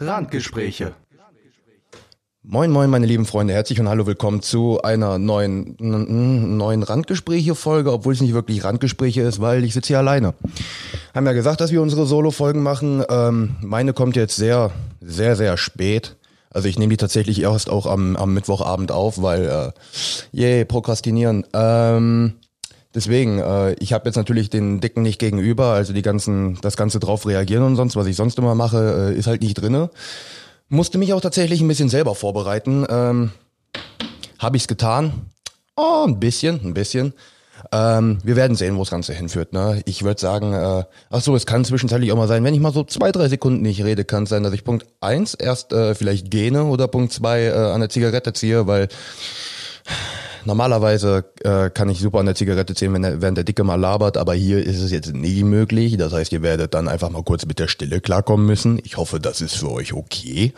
Randgespräche. Moin, moin, meine lieben Freunde, herzlich und hallo, willkommen zu einer neuen, neuen Randgespräche-Folge, obwohl es nicht wirklich Randgespräche ist, weil ich sitze hier alleine. Haben ja gesagt, dass wir unsere Solo-Folgen machen. Ähm, meine kommt jetzt sehr, sehr, sehr spät. Also ich nehme die tatsächlich erst auch am, am Mittwochabend auf, weil, äh, yay, prokrastinieren. Ähm, deswegen, äh, ich habe jetzt natürlich den Dicken nicht gegenüber, also die ganzen, das Ganze drauf reagieren und sonst, was ich sonst immer mache, äh, ist halt nicht drinne. Musste mich auch tatsächlich ein bisschen selber vorbereiten. Ähm, habe ich's getan? Oh, ein bisschen, ein bisschen. Ähm, wir werden sehen, wo das Ganze hinführt. Ne? Ich würde sagen, äh, ach so, es kann zwischenzeitlich auch mal sein, wenn ich mal so zwei, drei Sekunden nicht rede, kann es sein, dass ich Punkt eins erst äh, vielleicht gähne oder Punkt zwei äh, an der Zigarette ziehe, weil Normalerweise äh, kann ich super an der Zigarette ziehen, wenn der, während der Dicke mal labert, aber hier ist es jetzt nie möglich. Das heißt, ihr werdet dann einfach mal kurz mit der Stille klarkommen müssen. Ich hoffe, das ist für euch okay.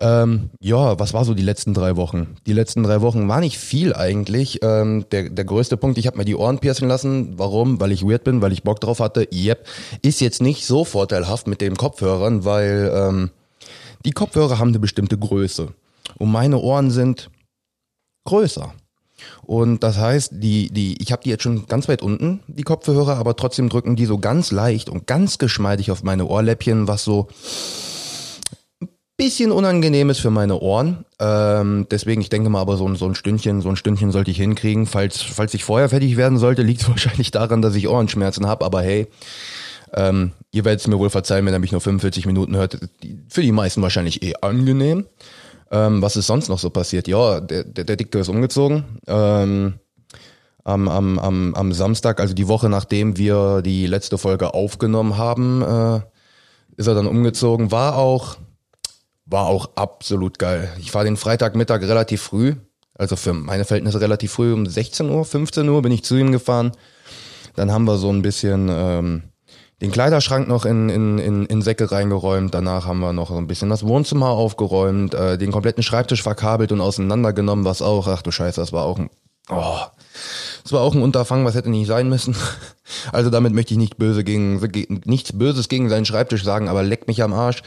Ähm, ja, was war so die letzten drei Wochen? Die letzten drei Wochen war nicht viel eigentlich. Ähm, der, der größte Punkt, ich habe mir die Ohren piercen lassen. Warum? Weil ich weird bin, weil ich Bock drauf hatte. Yep. Ist jetzt nicht so vorteilhaft mit den Kopfhörern, weil ähm, die Kopfhörer haben eine bestimmte Größe. Und meine Ohren sind größer. Und das heißt, die, die, ich habe die jetzt schon ganz weit unten, die Kopfhörer, aber trotzdem drücken die so ganz leicht und ganz geschmeidig auf meine Ohrläppchen, was so ein bisschen unangenehm ist für meine Ohren. Ähm, deswegen, ich denke mal, aber so ein, so ein Stündchen, so ein Stündchen sollte ich hinkriegen. Falls, falls ich vorher fertig werden sollte, liegt es wahrscheinlich daran, dass ich Ohrenschmerzen habe, aber hey. Ähm, ihr werdet es mir wohl verzeihen, wenn er mich nur 45 Minuten hört. Für die meisten wahrscheinlich eh angenehm. Ähm, was ist sonst noch so passiert? Ja, der, der, der Dicke ist umgezogen. Ähm, am, am, am, am Samstag, also die Woche nachdem wir die letzte Folge aufgenommen haben, äh, ist er dann umgezogen. War auch, war auch absolut geil. Ich war den Freitagmittag relativ früh, also für meine Verhältnisse relativ früh, um 16 Uhr, 15 Uhr bin ich zu ihm gefahren. Dann haben wir so ein bisschen ähm, den Kleiderschrank noch in, in, in, in Säcke reingeräumt. Danach haben wir noch so ein bisschen das Wohnzimmer aufgeräumt, äh, den kompletten Schreibtisch verkabelt und auseinandergenommen, was auch, ach du Scheiße, das war auch ein, oh, das war auch ein Unterfangen, was hätte nicht sein müssen. Also damit möchte ich nicht böse gegen, nichts Böses gegen seinen Schreibtisch sagen, aber leck mich am Arsch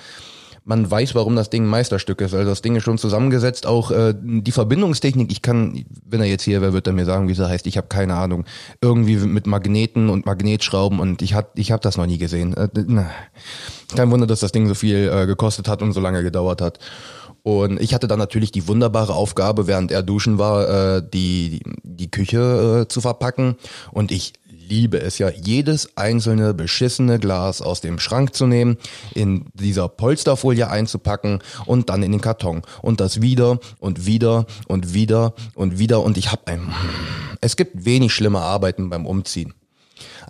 man weiß, warum das Ding ein Meisterstück ist. Also das Ding ist schon zusammengesetzt. Auch äh, die Verbindungstechnik, ich kann, wenn er jetzt hier wäre, wird er mir sagen, wie sie heißt. Ich habe keine Ahnung. Irgendwie mit Magneten und Magnetschrauben und ich hab, ich hab das noch nie gesehen. Äh, Kein Wunder, dass das Ding so viel äh, gekostet hat und so lange gedauert hat. Und ich hatte dann natürlich die wunderbare Aufgabe, während er duschen war, äh, die, die Küche äh, zu verpacken. Und ich liebe es ja, jedes einzelne beschissene Glas aus dem Schrank zu nehmen, in dieser Polsterfolie einzupacken und dann in den Karton. Und das wieder und wieder und wieder und wieder. Und ich habe ein... Es gibt wenig schlimme Arbeiten beim Umziehen.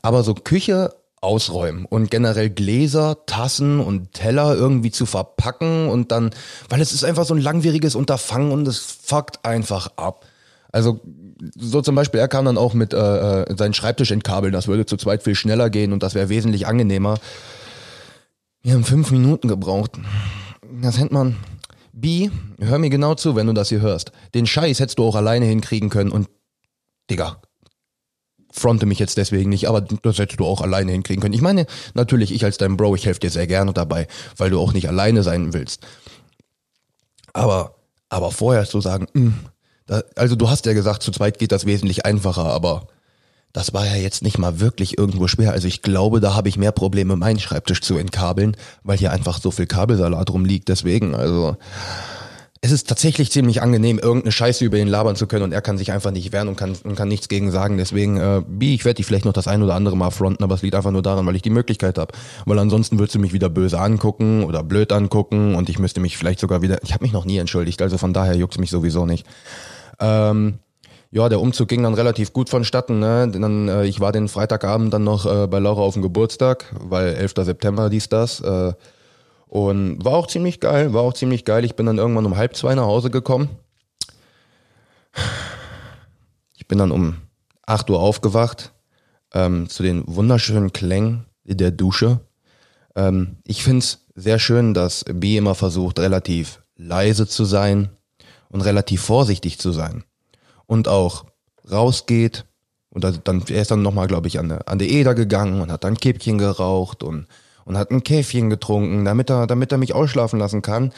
Aber so Küche ausräumen und generell Gläser, Tassen und Teller irgendwie zu verpacken und dann, weil es ist einfach so ein langwieriges Unterfangen und es fuckt einfach ab. Also so zum Beispiel, er kann dann auch mit äh, äh, seinen Schreibtisch entkabeln. Das würde zu zweit viel schneller gehen und das wäre wesentlich angenehmer. Wir haben fünf Minuten gebraucht. Das nennt man. B, hör mir genau zu, wenn du das hier hörst. Den Scheiß hättest du auch alleine hinkriegen können und, Digga, fronte mich jetzt deswegen nicht, aber das hättest du auch alleine hinkriegen können. Ich meine, natürlich, ich als dein Bro, ich helfe dir sehr gerne dabei, weil du auch nicht alleine sein willst. Aber, aber vorher zu sagen, mh, hm, da, also du hast ja gesagt, zu zweit geht das wesentlich einfacher, aber das war ja jetzt nicht mal wirklich irgendwo schwer. Also ich glaube, da habe ich mehr Probleme, meinen Schreibtisch zu entkabeln, weil hier einfach so viel Kabelsalat rumliegt. Deswegen, also es ist tatsächlich ziemlich angenehm, irgendeine Scheiße über ihn labern zu können und er kann sich einfach nicht wehren und kann, und kann nichts gegen sagen. Deswegen, äh, B, ich werde dich vielleicht noch das ein oder andere Mal fronten, aber es liegt einfach nur daran, weil ich die Möglichkeit habe. Weil ansonsten würdest du mich wieder böse angucken oder blöd angucken und ich müsste mich vielleicht sogar wieder. Ich habe mich noch nie entschuldigt, also von daher juckt mich sowieso nicht. Ähm, ja, der Umzug ging dann relativ gut vonstatten. Ne? Dann, äh, ich war den Freitagabend dann noch äh, bei Laura auf dem Geburtstag, weil 11. September dies das. Äh, und war auch ziemlich geil, war auch ziemlich geil. Ich bin dann irgendwann um halb zwei nach Hause gekommen. Ich bin dann um acht Uhr aufgewacht, ähm, zu den wunderschönen Klängen der Dusche. Ähm, ich find's sehr schön, dass B immer versucht, relativ leise zu sein und relativ vorsichtig zu sein. Und auch rausgeht und dann, er ist dann nochmal, glaube ich, an, an der Eder gegangen und hat dann Kippchen geraucht und und hat ein Käfchen getrunken, damit er, damit er mich ausschlafen lassen kann.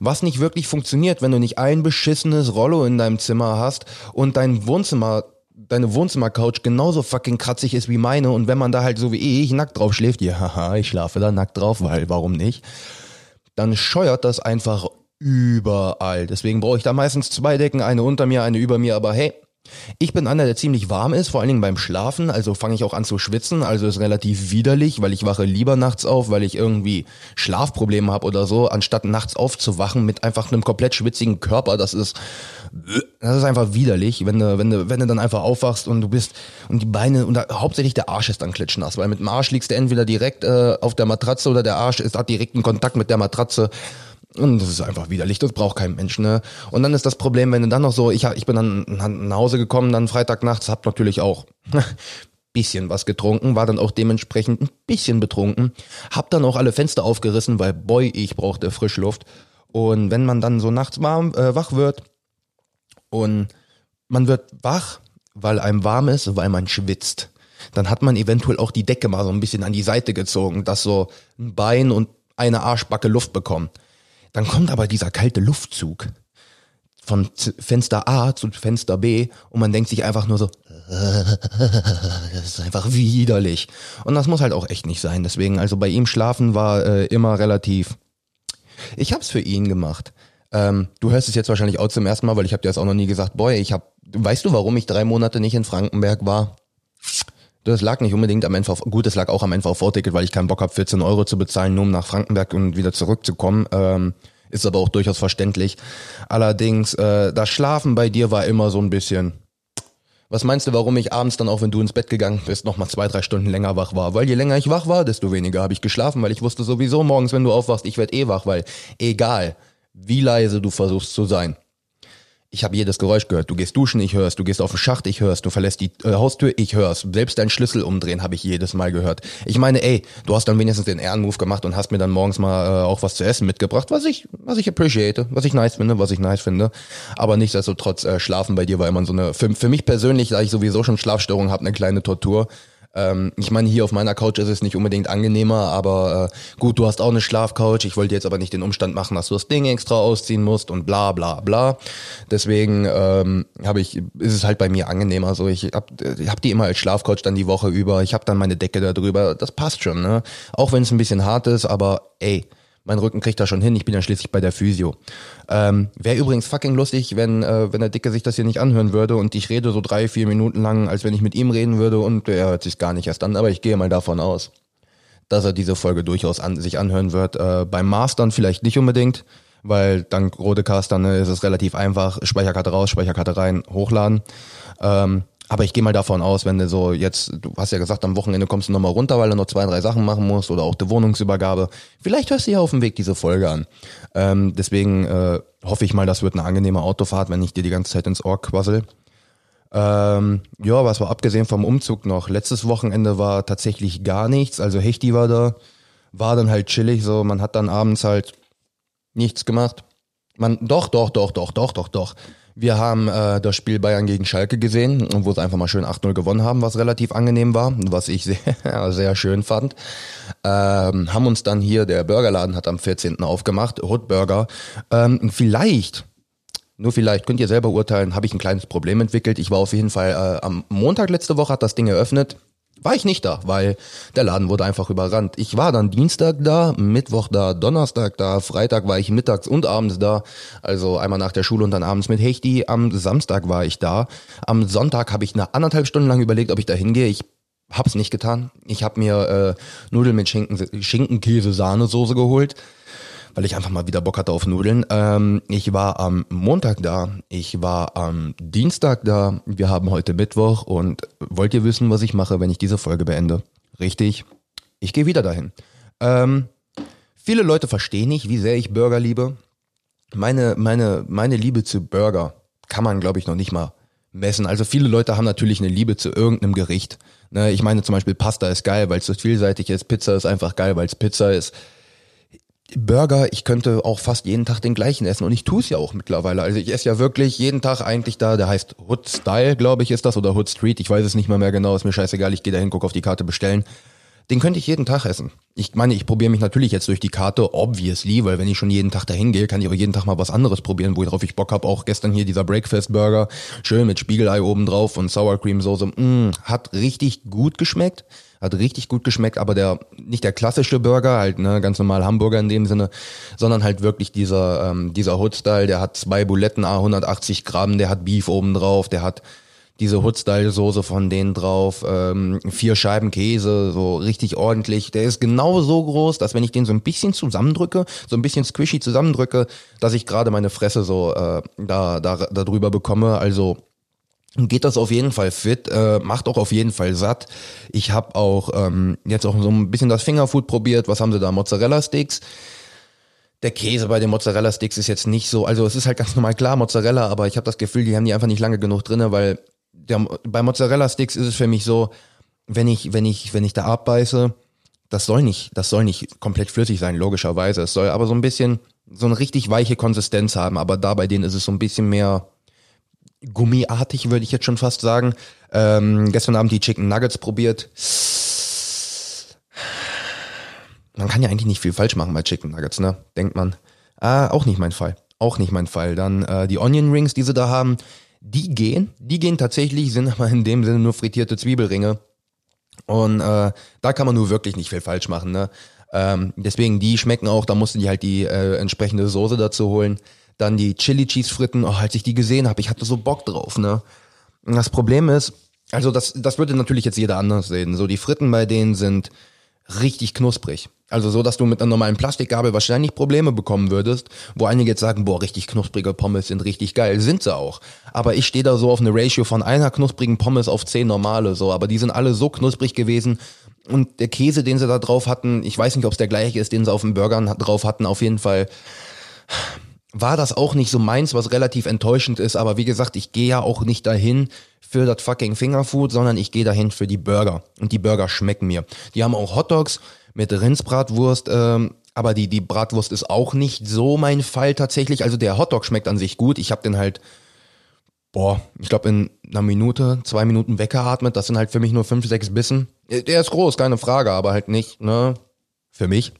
Was nicht wirklich funktioniert, wenn du nicht ein beschissenes Rollo in deinem Zimmer hast und dein Wohnzimmer deine Wohnzimmercouch genauso fucking kratzig ist wie meine und wenn man da halt so wie ich nackt drauf schläft, ja, haha, ich schlafe da nackt drauf, weil warum nicht? Dann scheuert das einfach überall. Deswegen brauche ich da meistens zwei Decken, eine unter mir, eine über mir, aber hey, ich bin einer, der ziemlich warm ist, vor allen Dingen beim Schlafen, also fange ich auch an zu schwitzen, also ist relativ widerlich, weil ich wache lieber nachts auf, weil ich irgendwie Schlafprobleme habe oder so, anstatt nachts aufzuwachen mit einfach einem komplett schwitzigen Körper, das ist das ist einfach widerlich, wenn du wenn du wenn du dann einfach aufwachst und du bist und die Beine und da, hauptsächlich der Arsch ist dann klitschnass, weil mit dem Arsch liegst du entweder direkt äh, auf der Matratze oder der Arsch ist hat direkten Kontakt mit der Matratze und das ist einfach widerlich, das braucht kein Mensch, ne? Und dann ist das Problem, wenn du dann noch so, ich, ich bin dann nach Hause gekommen, dann Freitagnachts, hab natürlich auch bisschen was getrunken, war dann auch dementsprechend ein bisschen betrunken, hab dann auch alle Fenster aufgerissen, weil boy, ich brauchte Frischluft. Und wenn man dann so nachts warm, äh, wach wird und man wird wach, weil einem warm ist, weil man schwitzt, dann hat man eventuell auch die Decke mal so ein bisschen an die Seite gezogen, dass so ein Bein und eine Arschbacke Luft bekommen. Dann kommt aber dieser kalte Luftzug von Fenster A zu Fenster B und man denkt sich einfach nur so, das ist einfach widerlich. Und das muss halt auch echt nicht sein. Deswegen, also bei ihm schlafen war äh, immer relativ. Ich hab's für ihn gemacht. Ähm, du hörst es jetzt wahrscheinlich auch zum ersten Mal, weil ich habe dir das auch noch nie gesagt. Boy, ich hab, weißt du, warum ich drei Monate nicht in Frankenberg war? Das lag nicht unbedingt am NVV, gut, es lag auch am NVV-Ticket, weil ich keinen Bock habe, 14 Euro zu bezahlen, nur um nach Frankenberg und wieder zurückzukommen. Ähm, ist aber auch durchaus verständlich. Allerdings, äh, das Schlafen bei dir war immer so ein bisschen. Was meinst du, warum ich abends dann auch, wenn du ins Bett gegangen bist, noch mal zwei, drei Stunden länger wach war? Weil je länger ich wach war, desto weniger habe ich geschlafen, weil ich wusste sowieso morgens, wenn du aufwachst, ich werde eh wach, weil egal, wie leise du versuchst zu sein, ich habe jedes Geräusch gehört. Du gehst duschen, ich hör's. Du gehst auf den Schacht, ich hör's. Du verlässt die äh, Haustür, ich hör's. Selbst dein Schlüssel umdrehen habe ich jedes Mal gehört. Ich meine, ey, du hast dann wenigstens den Ehrenmove gemacht und hast mir dann morgens mal äh, auch was zu essen mitgebracht, was ich, was ich appreciate, was ich nice finde, was ich nice finde. Aber nichtsdestotrotz, äh, Schlafen bei dir war immer so eine, für, für mich persönlich, da ich sowieso schon Schlafstörungen habe, eine kleine Tortur. Ähm, ich meine, hier auf meiner Couch ist es nicht unbedingt angenehmer, aber äh, gut, du hast auch eine Schlafcouch. Ich wollte jetzt aber nicht den Umstand machen, dass du das Ding extra ausziehen musst und bla bla bla. Deswegen ähm, habe ich, ist es halt bei mir angenehmer. So, ich hab, ich hab die immer als Schlafcouch dann die Woche über. Ich habe dann meine Decke da drüber. Das passt schon, ne? Auch wenn es ein bisschen hart ist, aber ey mein Rücken kriegt das schon hin, ich bin ja schließlich bei der Physio. Ähm, Wäre übrigens fucking lustig, wenn, äh, wenn der Dicke sich das hier nicht anhören würde und ich rede so drei, vier Minuten lang, als wenn ich mit ihm reden würde und er hört sich gar nicht erst an, aber ich gehe mal davon aus, dass er diese Folge durchaus an, sich anhören wird. Äh, beim Mastern vielleicht nicht unbedingt, weil dank Rodecast dann äh, ist es relativ einfach, Speicherkarte raus, Speicherkarte rein, hochladen. Ähm, aber ich gehe mal davon aus, wenn du so jetzt, du hast ja gesagt, am Wochenende kommst du nochmal runter, weil du noch zwei, drei Sachen machen musst oder auch die Wohnungsübergabe. Vielleicht hörst du ja auf dem Weg diese Folge an. Ähm, deswegen äh, hoffe ich mal, das wird eine angenehme Autofahrt, wenn ich dir die ganze Zeit ins Ohr quassel. Ähm, ja, was war abgesehen vom Umzug noch? Letztes Wochenende war tatsächlich gar nichts. Also Hechti war da, war dann halt chillig, so man hat dann abends halt nichts gemacht. Man, doch, doch, doch, doch, doch, doch, doch. Wir haben äh, das Spiel Bayern gegen Schalke gesehen, wo sie einfach mal schön 8-0 gewonnen haben, was relativ angenehm war, was ich sehr, sehr schön fand. Ähm, haben uns dann hier, der Burgerladen hat am 14. aufgemacht, Hood Burger. Ähm, vielleicht, nur vielleicht, könnt ihr selber urteilen, habe ich ein kleines Problem entwickelt. Ich war auf jeden Fall äh, am Montag letzte Woche, hat das Ding eröffnet war ich nicht da, weil der Laden wurde einfach überrannt. Ich war dann Dienstag da, Mittwoch da, Donnerstag da, Freitag war ich mittags und abends da, also einmal nach der Schule und dann abends mit Hechti. Am Samstag war ich da. Am Sonntag habe ich eine anderthalb Stunden lang überlegt, ob ich da hingehe. Ich hab's nicht getan. Ich habe mir äh, Nudeln mit Schinken, Schinkenkäse, Sahnesoße geholt weil ich einfach mal wieder Bock hatte auf Nudeln. Ähm, ich war am Montag da, ich war am Dienstag da, wir haben heute Mittwoch und wollt ihr wissen, was ich mache, wenn ich diese Folge beende? Richtig, ich gehe wieder dahin. Ähm, viele Leute verstehen nicht, wie sehr ich Burger liebe. Meine, meine, meine Liebe zu Burger kann man, glaube ich, noch nicht mal messen. Also viele Leute haben natürlich eine Liebe zu irgendeinem Gericht. Ne, ich meine zum Beispiel Pasta ist geil, weil es so vielseitig ist. Pizza ist einfach geil, weil es Pizza ist. Burger, ich könnte auch fast jeden Tag den gleichen essen und ich tue es ja auch mittlerweile. Also ich esse ja wirklich jeden Tag eigentlich da, der heißt Hood Style, glaube ich, ist das, oder Hood Street, ich weiß es nicht mal mehr genau, ist mir scheißegal, ich gehe da hin, gucke auf die Karte bestellen. Den könnte ich jeden Tag essen. Ich meine, ich probiere mich natürlich jetzt durch die Karte, obviously, weil wenn ich schon jeden Tag dahin gehe, kann ich auch jeden Tag mal was anderes probieren, worauf ich Bock habe. Auch gestern hier dieser Breakfast Burger, schön mit Spiegelei oben drauf und Sour Cream Soße. Mm, hat richtig gut geschmeckt. Hat richtig gut geschmeckt, aber der nicht der klassische Burger, halt ne, ganz normal Hamburger in dem Sinne, sondern halt wirklich dieser ähm, dieser Hood-Style. Der hat zwei Buletten, A 180 Gramm, der hat Beef oben drauf, der hat diese Hood-Style-Soße von denen drauf, ähm, vier Scheiben Käse, so richtig ordentlich. Der ist genau so groß, dass wenn ich den so ein bisschen zusammendrücke, so ein bisschen squishy zusammendrücke, dass ich gerade meine Fresse so äh, da, da, da drüber bekomme. Also geht das auf jeden Fall fit, äh, macht auch auf jeden Fall satt. Ich habe auch ähm, jetzt auch so ein bisschen das Fingerfood probiert. Was haben sie da? Mozzarella-Sticks. Der Käse bei den Mozzarella-Sticks ist jetzt nicht so, also es ist halt ganz normal klar Mozzarella, aber ich habe das Gefühl, die haben die einfach nicht lange genug drinne, weil der, bei Mozzarella-Sticks ist es für mich so, wenn ich, wenn ich, wenn ich da abbeiße, das soll nicht, das soll nicht komplett flüssig sein, logischerweise. Es soll aber so ein bisschen, so eine richtig weiche Konsistenz haben, aber da bei denen ist es so ein bisschen mehr, gummiartig, würde ich jetzt schon fast sagen. Ähm, gestern Abend die Chicken Nuggets probiert. Man kann ja eigentlich nicht viel falsch machen bei Chicken Nuggets, ne? Denkt man. Ah, auch nicht mein Fall. Auch nicht mein Fall. Dann äh, die Onion Rings, die sie da haben, die gehen. Die gehen tatsächlich, sind aber in dem Sinne nur frittierte Zwiebelringe. Und äh, da kann man nur wirklich nicht viel falsch machen, ne? Ähm, deswegen, die schmecken auch, da mussten die halt die äh, entsprechende Soße dazu holen. Dann die Chili Cheese Fritten, oh, als ich die gesehen habe, ich hatte so Bock drauf, ne? Und das Problem ist, also das, das würde natürlich jetzt jeder anders sehen. So, die Fritten bei denen sind richtig knusprig. Also so, dass du mit einer normalen Plastikgabel wahrscheinlich Probleme bekommen würdest, wo einige jetzt sagen, boah, richtig knusprige Pommes sind richtig geil. Sind sie auch. Aber ich stehe da so auf eine Ratio von einer knusprigen Pommes auf zehn normale, so. Aber die sind alle so knusprig gewesen. Und der Käse, den sie da drauf hatten, ich weiß nicht, ob es der gleiche ist, den sie auf dem Burger drauf hatten, auf jeden Fall war das auch nicht so meins, was relativ enttäuschend ist. Aber wie gesagt, ich gehe ja auch nicht dahin für das fucking Fingerfood, sondern ich gehe dahin für die Burger. Und die Burger schmecken mir. Die haben auch Hotdogs mit Rindsbratwurst, ähm, aber die, die Bratwurst ist auch nicht so mein Fall tatsächlich. Also der Hotdog schmeckt an sich gut. Ich habe den halt, boah, ich glaube in einer Minute, zwei Minuten weggeatmet. Das sind halt für mich nur fünf, sechs Bissen. Der ist groß, keine Frage, aber halt nicht, ne, für mich.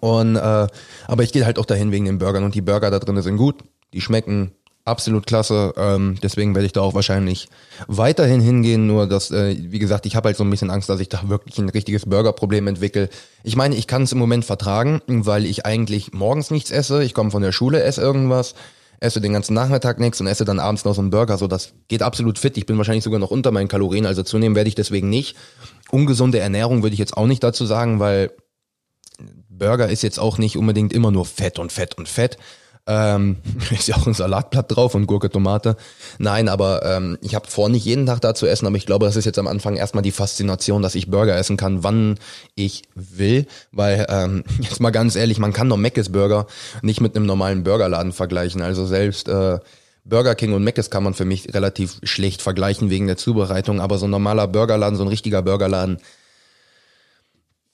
Und äh, aber ich gehe halt auch dahin wegen den Burgern und die Burger da drin sind gut, die schmecken absolut klasse. Ähm, deswegen werde ich da auch wahrscheinlich weiterhin hingehen. Nur dass, äh, wie gesagt, ich habe halt so ein bisschen Angst, dass ich da wirklich ein richtiges Burgerproblem entwickle. Ich meine, ich kann es im Moment vertragen, weil ich eigentlich morgens nichts esse. Ich komme von der Schule, esse irgendwas, esse den ganzen Nachmittag nichts und esse dann abends noch so einen Burger. So, das geht absolut fit. Ich bin wahrscheinlich sogar noch unter meinen Kalorien, also zunehmen werde ich deswegen nicht. Ungesunde Ernährung würde ich jetzt auch nicht dazu sagen, weil Burger ist jetzt auch nicht unbedingt immer nur Fett und Fett und Fett. Ähm, ist ja auch ein Salatblatt drauf und Gurke, Tomate. Nein, aber ähm, ich habe vor, nicht jeden Tag da zu essen, aber ich glaube, das ist jetzt am Anfang erstmal die Faszination, dass ich Burger essen kann, wann ich will. Weil, ähm, jetzt mal ganz ehrlich, man kann doch Mc's Burger nicht mit einem normalen Burgerladen vergleichen. Also selbst äh, Burger King und Mc's kann man für mich relativ schlecht vergleichen wegen der Zubereitung, aber so ein normaler Burgerladen, so ein richtiger Burgerladen,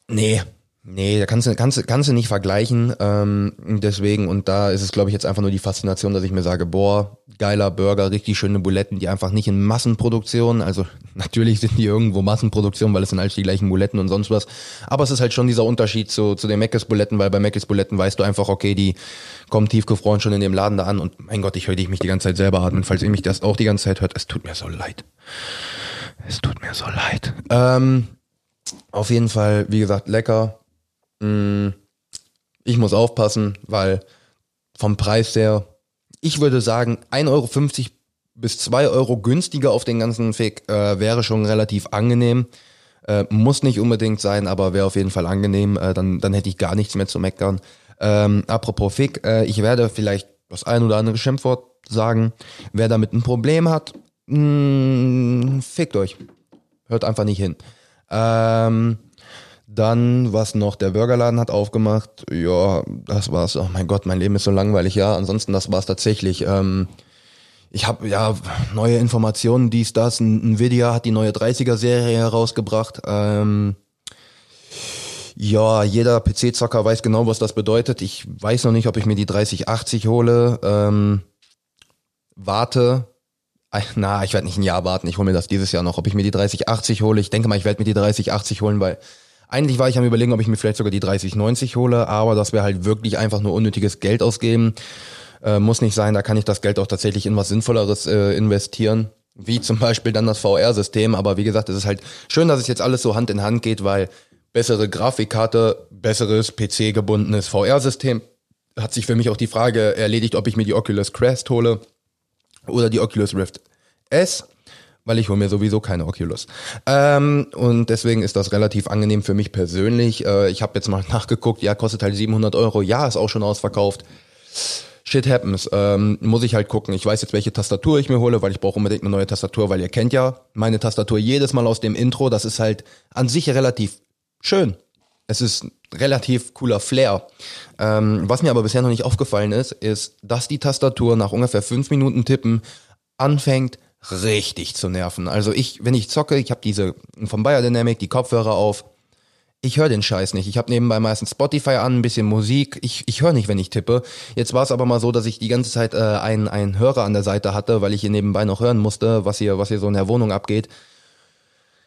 nee, Nee, da kannst du, kannst, kannst du nicht vergleichen. Ähm, deswegen, und da ist es, glaube ich, jetzt einfach nur die Faszination, dass ich mir sage, boah, geiler Burger, richtig schöne Buletten, die einfach nicht in Massenproduktion, also natürlich sind die irgendwo Massenproduktion, weil es sind alles die gleichen Buletten und sonst was. Aber es ist halt schon dieser Unterschied zu, zu den Meckes Buletten, weil bei Meckes Buletten weißt du einfach, okay, die kommen tiefgefroren schon in dem Laden da an und mein Gott, ich höre dich mich die ganze Zeit selber atmen. Falls ihr mich das auch die ganze Zeit hört, es tut mir so leid. Es tut mir so leid. Ähm, auf jeden Fall, wie gesagt, lecker Mm, ich muss aufpassen, weil vom Preis her, ich würde sagen, 1,50 Euro bis 2 Euro günstiger auf den ganzen Fick äh, wäre schon relativ angenehm. Äh, muss nicht unbedingt sein, aber wäre auf jeden Fall angenehm. Äh, dann, dann hätte ich gar nichts mehr zu meckern. Ähm, apropos Fick, äh, ich werde vielleicht das ein oder andere Schimpfwort sagen. Wer damit ein Problem hat, mh, mm, fickt euch. Hört einfach nicht hin. Ähm, dann, was noch, der Burgerladen hat aufgemacht. Ja, das war's. Oh mein Gott, mein Leben ist so langweilig. Ja, ansonsten, das war's tatsächlich. Ähm, ich habe ja neue Informationen, dies, das. Nvidia hat die neue 30er-Serie herausgebracht. Ähm, ja, jeder PC-Zocker weiß genau, was das bedeutet. Ich weiß noch nicht, ob ich mir die 3080 hole. Ähm, warte. Na, ich werde nicht ein Jahr warten. Ich hole mir das dieses Jahr noch. Ob ich mir die 3080 hole, ich denke mal, ich werde mir die 3080 holen, weil Eigentlich war ich am überlegen, ob ich mir vielleicht sogar die 3090 hole, aber das wäre halt wirklich einfach nur unnötiges Geld ausgeben. Äh, muss nicht sein, da kann ich das Geld auch tatsächlich in was Sinnvolleres äh, investieren. Wie zum Beispiel dann das VR-System. Aber wie gesagt, es ist halt schön, dass es jetzt alles so Hand in Hand geht, weil bessere Grafikkarte, besseres PC-gebundenes VR-System. Hat sich für mich auch die Frage erledigt, ob ich mir die Oculus Quest hole oder die Oculus Rift S, weil ich hole mir sowieso keine Oculus. Ähm, und deswegen ist das relativ angenehm für mich persönlich. Äh, ich habe jetzt mal nachgeguckt, ja, kostet halt 700 Euro. Ja, ist auch schon ausverkauft. Shit happens. Ähm, muss ich halt gucken. Ich weiß jetzt, welche Tastatur ich mir hole, weil ich brauche unbedingt eine neue Tastatur, weil ihr kennt ja meine Tastatur jedes Mal aus dem Intro. Das ist halt an sich relativ schön. Es ist relativ cooler Flair. Ähm, was mir aber bisher noch nicht aufgefallen ist, ist, dass die Tastatur nach ungefähr fünf Minuten Tippen anfängt richtig zu nerven. Also ich, wenn ich zocke, ich habe diese vom Biodynamic, die Kopfhörer auf, ich höre den Scheiß nicht. Ich habe nebenbei meistens Spotify an, ein bisschen Musik. Ich, ich höre nicht, wenn ich tippe. Jetzt war es aber mal so, dass ich die ganze Zeit äh, einen, einen Hörer an der Seite hatte, weil ich hier nebenbei noch hören musste, was hier, was hier so in der Wohnung abgeht.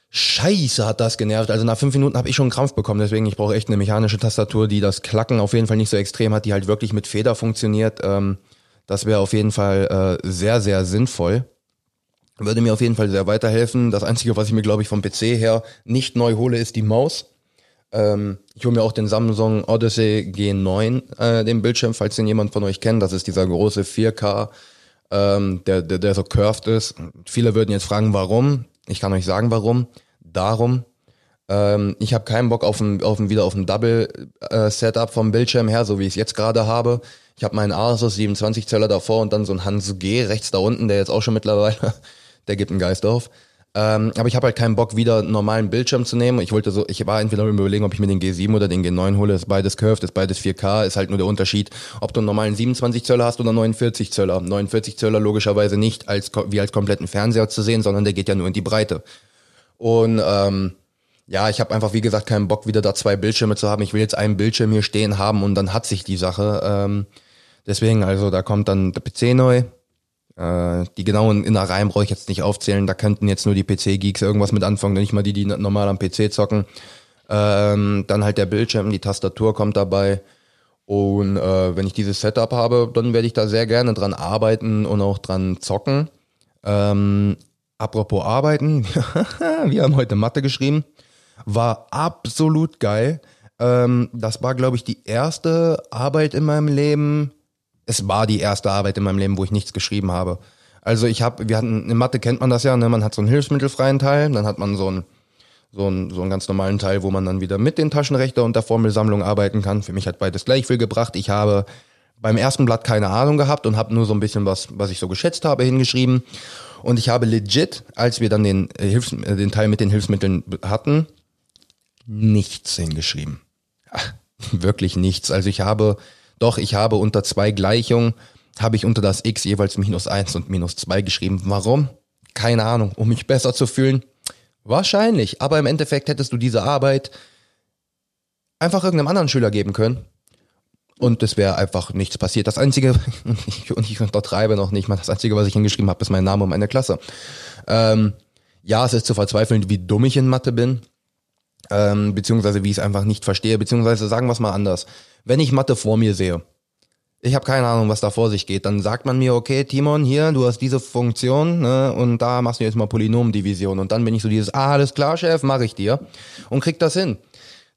Scheiße hat das genervt. Also nach fünf Minuten habe ich schon Krampf bekommen. Deswegen, ich brauche echt eine mechanische Tastatur, die das Klacken auf jeden Fall nicht so extrem hat, die halt wirklich mit Feder funktioniert. Ähm, das wäre auf jeden Fall äh, sehr, sehr sinnvoll. Würde mir auf jeden Fall sehr weiterhelfen. Das Einzige, was ich mir, glaube ich, vom PC her nicht neu hole, ist die Maus. Ähm, ich hole mir auch den Samsung Odyssey G9, äh, den Bildschirm, falls den jemand von euch kennt. Das ist dieser große 4K, ähm, der, der, der so curved ist. Viele würden jetzt fragen, warum. Ich kann euch sagen, warum. Darum. Ähm, ich habe keinen Bock auf ein, auf ein, wieder auf ein Double-Setup äh, vom Bildschirm her, so wie ich es jetzt gerade habe. Ich habe meinen Asus 27 Zöller davor und dann so ein Hans G rechts da unten, der jetzt auch schon mittlerweile, der gibt einen Geist auf. Ähm, aber ich habe halt keinen Bock, wieder einen normalen Bildschirm zu nehmen. Ich wollte so, ich war entweder Überlegen, ob ich mir den G7 oder den G9 hole. Ist beides curved, ist beides 4K, ist halt nur der Unterschied, ob du einen normalen 27 Zöller hast oder 49 Zöller. 49 Zöller logischerweise nicht als wie als kompletten Fernseher zu sehen, sondern der geht ja nur in die Breite. Und ähm, ja, ich habe einfach, wie gesagt, keinen Bock, wieder da zwei Bildschirme zu haben. Ich will jetzt einen Bildschirm hier stehen haben und dann hat sich die Sache. Ähm, deswegen, also da kommt dann der PC neu. Äh, die genauen Innereien brauche ich jetzt nicht aufzählen. Da könnten jetzt nur die PC-Geeks irgendwas mit anfangen, nicht mal die, die normal am PC zocken. Ähm, dann halt der Bildschirm, die Tastatur kommt dabei. Und äh, wenn ich dieses Setup habe, dann werde ich da sehr gerne dran arbeiten und auch dran zocken. Ähm, apropos arbeiten, wir haben heute Mathe geschrieben war absolut geil. Ähm, das war, glaube ich, die erste Arbeit in meinem Leben. Es war die erste Arbeit in meinem Leben, wo ich nichts geschrieben habe. Also ich habe, wir hatten, in Mathe kennt man das ja, ne? man hat so einen hilfsmittelfreien Teil, dann hat man so einen, so einen, so einen ganz normalen Teil, wo man dann wieder mit den Taschenrechner und der Formelsammlung arbeiten kann. Für mich hat beides gleich viel gebracht. Ich habe beim ersten Blatt keine Ahnung gehabt und habe nur so ein bisschen was, was ich so geschätzt habe, hingeschrieben. Und ich habe legit, als wir dann den, äh, Hilfs-, äh, den Teil mit den Hilfsmitteln hatten, nichts hingeschrieben. Wirklich nichts. Also ich habe, doch, ich habe unter zwei Gleichungen, habe ich unter das x jeweils minus eins und minus zwei geschrieben. Warum? Keine Ahnung. Um mich besser zu fühlen? Wahrscheinlich. Aber im Endeffekt hättest du diese Arbeit einfach irgendeinem anderen Schüler geben können. Und es wäre einfach nichts passiert. Das Einzige, und ich, und ich untertreibe noch nicht mal, das Einzige, was ich hingeschrieben habe, ist mein Name und meine Klasse. Ähm, ja, es ist zu verzweifeln, wie dumm ich in Mathe bin ähm, beziehungsweise wie ich es einfach nicht verstehe, beziehungsweise sagen wir es mal anders. Wenn ich Mathe vor mir sehe, ich habe keine Ahnung, was da vor sich geht, dann sagt man mir, okay, Timon, hier, du hast diese Funktion ne, und da machst du jetzt mal Polynomdivision und dann bin ich so dieses, ah, alles klar, Chef, mache ich dir und krieg das hin.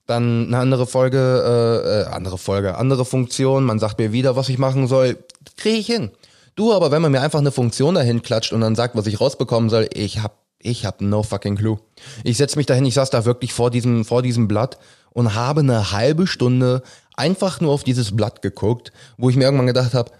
Dann eine andere Folge, äh, äh, andere Folge, andere Funktion, man sagt mir wieder, was ich machen soll, kriege ich hin. Du aber, wenn man mir einfach eine Funktion dahin klatscht und dann sagt, was ich rausbekommen soll, ich hab ich habe no fucking clue. Ich setz mich dahin, ich saß da wirklich vor diesem, vor diesem Blatt und habe eine halbe Stunde einfach nur auf dieses Blatt geguckt, wo ich mir irgendwann gedacht habe,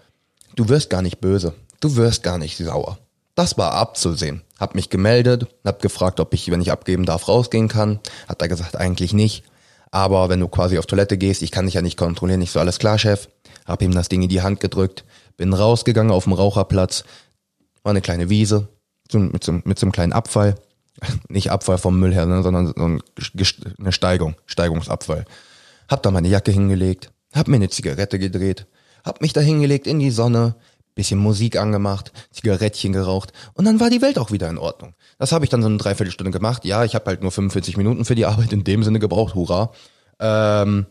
du wirst gar nicht böse, du wirst gar nicht sauer. Das war abzusehen. Hab mich gemeldet, hab gefragt, ob ich, wenn ich abgeben darf, rausgehen kann. Hat er gesagt, eigentlich nicht. Aber wenn du quasi auf Toilette gehst, ich kann dich ja nicht kontrollieren, nicht so alles klar, Chef. Hab ihm das Ding in die Hand gedrückt, bin rausgegangen auf dem Raucherplatz, war eine kleine Wiese, mit, so, mit so einem kleinen Abfall. Nicht Abfall vom Müll her, ne, sondern so eine Steigung, Steigungsabfall. Hab da meine Jacke hingelegt, hab mir eine Zigarette gedreht, hab mich da hingelegt in die Sonne, bisschen Musik angemacht, Zigarettchen geraucht und dann war die Welt auch wieder in Ordnung. Das habe ich dann so eine Dreiviertelstunde gemacht. Ja, ich habe halt nur 45 Minuten für die Arbeit in dem Sinne gebraucht, hurra. Ähm,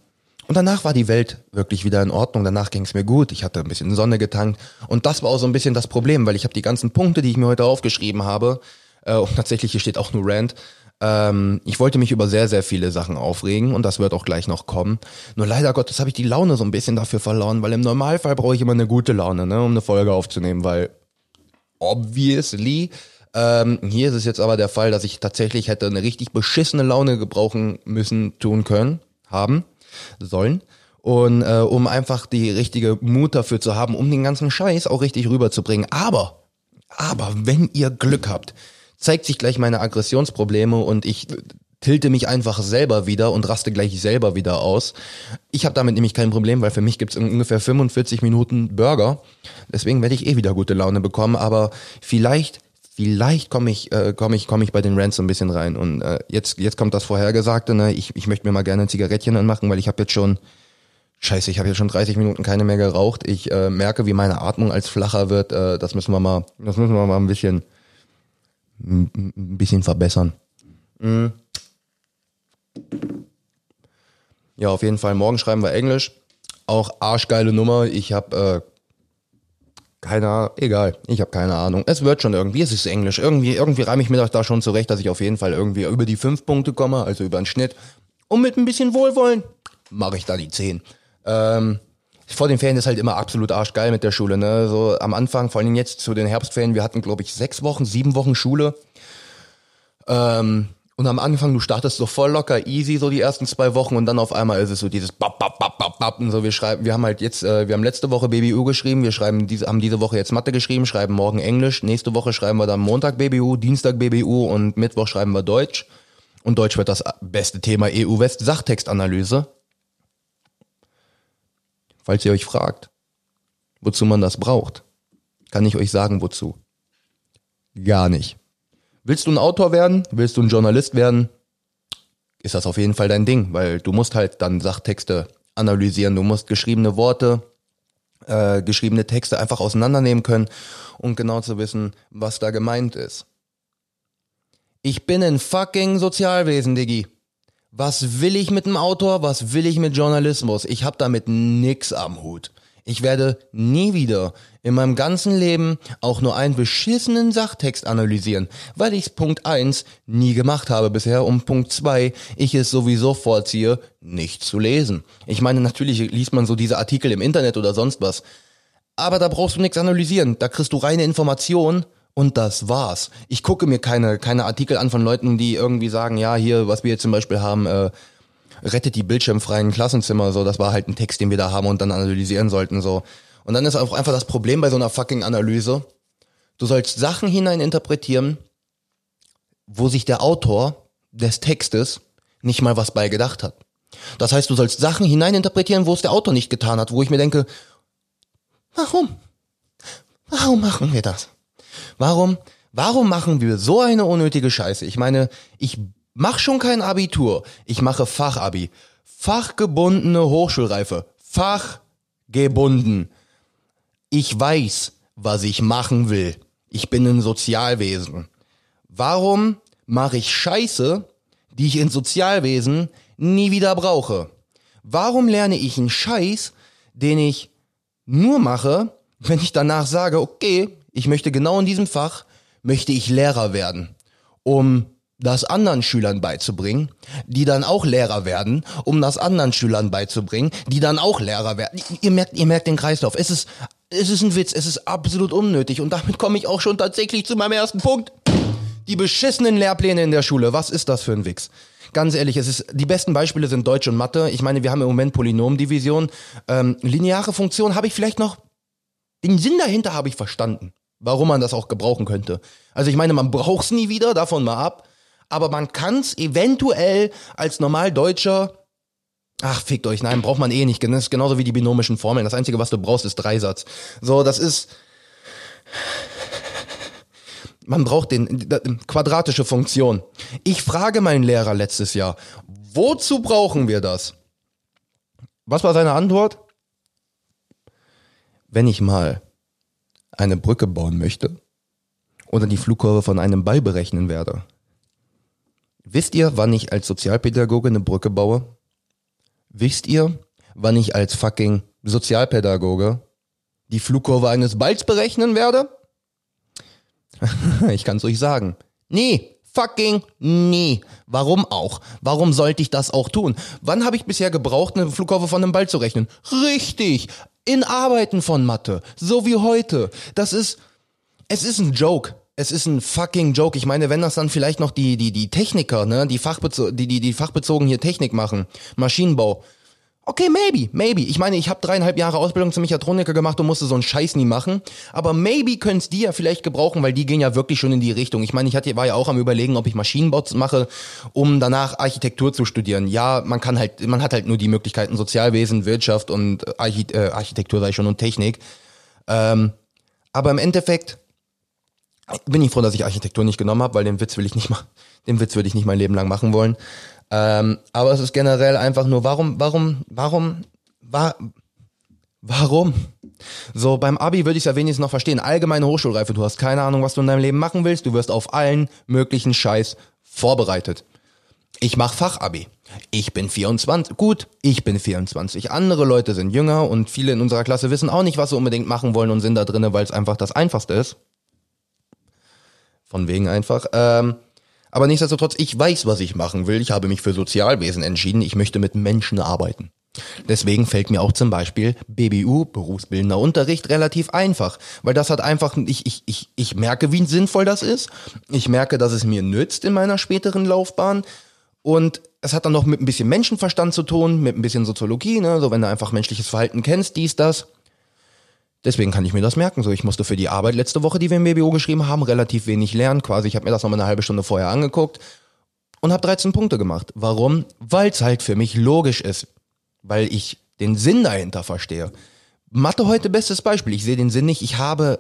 und danach war die Welt wirklich wieder in Ordnung. Danach ging es mir gut. Ich hatte ein bisschen Sonne getankt. Und das war auch so ein bisschen das Problem, weil ich habe die ganzen Punkte, die ich mir heute aufgeschrieben habe, äh, und tatsächlich hier steht auch nur Rand, ähm, ich wollte mich über sehr, sehr viele Sachen aufregen und das wird auch gleich noch kommen. Nur leider Gottes habe ich die Laune so ein bisschen dafür verloren, weil im Normalfall brauche ich immer eine gute Laune, ne, um eine Folge aufzunehmen, weil obviously ähm, hier ist es jetzt aber der Fall, dass ich tatsächlich hätte eine richtig beschissene Laune gebrauchen müssen, tun können, haben, sollen. Und äh, um einfach die richtige Mut dafür zu haben, um den ganzen Scheiß auch richtig rüberzubringen. Aber, aber wenn ihr Glück habt, zeigt sich gleich meine Aggressionsprobleme und ich tilte mich einfach selber wieder und raste gleich selber wieder aus. Ich habe damit nämlich kein Problem, weil für mich gibt's in ungefähr 45 Minuten Burger. Deswegen werde ich eh wieder gute Laune bekommen, aber vielleicht vielleicht komme ich äh, komme ich komme ich bei den Rants so ein bisschen rein und äh, jetzt jetzt kommt das vorhergesagte, ne? Ich ich möchte mir mal gerne ein Zigarettchen anmachen, weil ich habe jetzt schon Scheiße, ich habe jetzt schon 30 Minuten keine mehr geraucht. Ich äh, merke, wie meine Atmung als flacher wird. Äh, das müssen wir mal, das müssen wir mal ein bisschen ein bisschen verbessern. Mhm. Ja, auf jeden Fall. Morgen schreiben wir Englisch. Auch arschgeile Nummer. Ich habe äh, keine Ahnung, egal, ich habe keine Ahnung. Es wird schon irgendwie, es ist Englisch. Irgendwie, irgendwie reime ich mir doch da schon zurecht, dass ich auf jeden Fall irgendwie über die fünf Punkte komme, also über den Schnitt. Und mit ein bisschen Wohlwollen mache ich da die zehn. Ähm, vor den Ferien ist halt immer absolut arschgeil mit der Schule. Ne? So am Anfang, vor allem jetzt zu den Herbstferien, wir hatten, glaube ich, sechs Wochen, sieben Wochen Schule. Ähm, und am Anfang, du startest so voll locker, easy, so die ersten zwei Wochen und dann auf einmal ist es so dieses bap, bap, bap, bap, bap und so. Wir schreiben, wir haben halt jetzt, äh, wir haben letzte Woche BBU geschrieben, wir schreiben diese, haben diese Woche jetzt Mathe geschrieben, schreiben morgen Englisch, nächste Woche schreiben wir dann Montag BBU, Dienstag BBU und Mittwoch schreiben wir Deutsch. Und Deutsch wird das beste Thema EU-West-Sachtextanalyse. Falls ihr euch fragt, wozu man das braucht, kann ich euch sagen, wozu. Gar nicht. Willst du ein Autor werden? Willst du ein Journalist werden? Ist das auf jeden Fall dein Ding, weil du musst halt dann Sachtexte analysieren, du musst geschriebene Worte, äh, geschriebene Texte einfach auseinandernehmen können und genau zu wissen, was da gemeint ist. Ich bin ein fucking Sozialwesen, Diggi. Was will ich mit dem Autor? Was will ich mit Journalismus? Ich hab damit nix am Hut. Ich werde nie wieder in meinem ganzen Leben auch nur einen beschissenen Sachtext analysieren, weil ich Punkt 1 nie gemacht habe bisher und Punkt 2 ich es sowieso vorziehe, nicht zu lesen. Ich meine, natürlich liest man so diese Artikel im Internet oder sonst was, aber da brauchst du nichts analysieren, da kriegst du reine Informationen und das war's. Ich gucke mir keine, keine Artikel an von Leuten, die irgendwie sagen, ja, hier, was wir jetzt zum Beispiel haben, äh, rettet die bildschirmfreien Klassenzimmer, so, das war halt ein Text, den wir da haben und dann analysieren sollten, so. Und dann ist auch einfach das Problem bei so einer fucking Analyse, du sollst Sachen hineininterpretieren, wo sich der Autor des Textes nicht mal was bei gedacht hat. Das heißt, du sollst Sachen hineininterpretieren, wo es der Autor nicht getan hat, wo ich mir denke, warum? Warum machen wir das? Warum, warum machen wir so eine unnötige Scheiße? Ich meine, ich mach schon kein Abitur. Ich mache Fachabi. Fachgebundene Hochschulreife. Fachgebunden. Ich weiß, was ich machen will. Ich bin ein Sozialwesen. Warum mache ich Scheiße, die ich in Sozialwesen nie wieder brauche? Warum lerne ich einen Scheiß, den ich nur mache, wenn ich danach sage, okay, ich möchte genau in diesem Fach, möchte ich Lehrer werden, um das anderen Schülern beizubringen, die dann auch Lehrer werden, um das anderen Schülern beizubringen, die dann auch Lehrer werden. Ihr merkt, ihr merkt den Kreislauf. Es ist, es ist ein Witz, es ist absolut unnötig. Und damit komme ich auch schon tatsächlich zu meinem ersten Punkt. Die beschissenen Lehrpläne in der Schule. Was ist das für ein Wix? Ganz ehrlich, es ist, die besten Beispiele sind Deutsch und Mathe. Ich meine, wir haben im Moment Polynomdivision. Ähm, lineare Funktion habe ich vielleicht noch, den Sinn dahinter habe ich verstanden warum man das auch gebrauchen könnte. Also ich meine, man braucht es nie wieder, davon mal ab, aber man kann es eventuell als Normaldeutscher Ach, fickt euch, nein, braucht man eh nicht. Das ist genauso wie die binomischen Formeln. Das Einzige, was du brauchst, ist Dreisatz. So, das ist. Man braucht den, quadratische Funktion. Ich frage meinen Lehrer letztes Jahr, wozu brauchen wir das? Was war seine Antwort? Wenn ich mal eine Brücke bauen möchte oder die Flugkurve von einem Ball berechnen werde. Wisst ihr, wann ich als Sozialpädagoge eine Brücke baue? Wisst ihr, wann ich als fucking Sozialpädagoge die Flugkurve eines Balls berechnen werde? ich kann's euch sagen. Nee, fucking nie. Warum auch? Warum sollte ich das auch tun? Wann habe ich bisher gebraucht, eine Flugkurve von einem Ball zu rechnen? Richtig, in Arbeiten von Mathe, so wie heute. Das ist, es ist ein Joke. Es ist ein fucking Joke. Ich meine, wenn das dann vielleicht noch die, die, die Techniker, ne, die, Fachbezo die, die, die fachbezogen hier Technik machen, Maschinenbau, Okay, maybe, maybe. Ich meine, ich habe dreieinhalb Jahre Ausbildung zum Mechatroniker gemacht und musste so einen Scheiß nie machen. Aber maybe können die ja vielleicht gebrauchen, weil die gehen ja wirklich schon in die Richtung. Ich meine, ich hatte, war ja auch am überlegen, ob ich Maschinenbau mache, um danach Architektur zu studieren. Ja, man kann halt, man hat halt nur die Möglichkeiten Sozialwesen, Wirtschaft und Archi äh, Architektur sei schon und Technik. Ähm, aber im Endeffekt bin ich froh, dass ich Architektur nicht genommen habe, weil den Witz will ich nicht machen. Den Witz würde ich nicht mein Leben lang machen wollen. Ähm, aber es ist generell einfach nur, warum, warum, warum, wa, warum? So, beim Abi würde ich es ja wenigstens noch verstehen. Allgemeine Hochschulreife, du hast keine Ahnung, was du in deinem Leben machen willst, du wirst auf allen möglichen Scheiß vorbereitet. Ich mach Fachabi. Ich bin 24. Gut, ich bin 24. Andere Leute sind jünger und viele in unserer Klasse wissen auch nicht, was sie unbedingt machen wollen und sind da drinnen, weil es einfach das Einfachste ist. Von wegen einfach. Ähm, aber nichtsdestotrotz, ich weiß, was ich machen will. Ich habe mich für Sozialwesen entschieden. Ich möchte mit Menschen arbeiten. Deswegen fällt mir auch zum Beispiel BBU, berufsbildender Unterricht, relativ einfach. Weil das hat einfach, ich, ich, ich, ich merke, wie sinnvoll das ist. Ich merke, dass es mir nützt in meiner späteren Laufbahn. Und es hat dann noch mit ein bisschen Menschenverstand zu tun, mit ein bisschen Soziologie, ne? so wenn du einfach menschliches Verhalten kennst, dies, das. Deswegen kann ich mir das merken. So, ich musste für die Arbeit letzte Woche, die wir im BBO geschrieben haben, relativ wenig lernen. Quasi, ich habe mir das nochmal eine halbe Stunde vorher angeguckt und habe 13 Punkte gemacht. Warum? Weil es halt für mich logisch ist. Weil ich den Sinn dahinter verstehe. Mathe heute bestes Beispiel. Ich sehe den Sinn nicht. Ich habe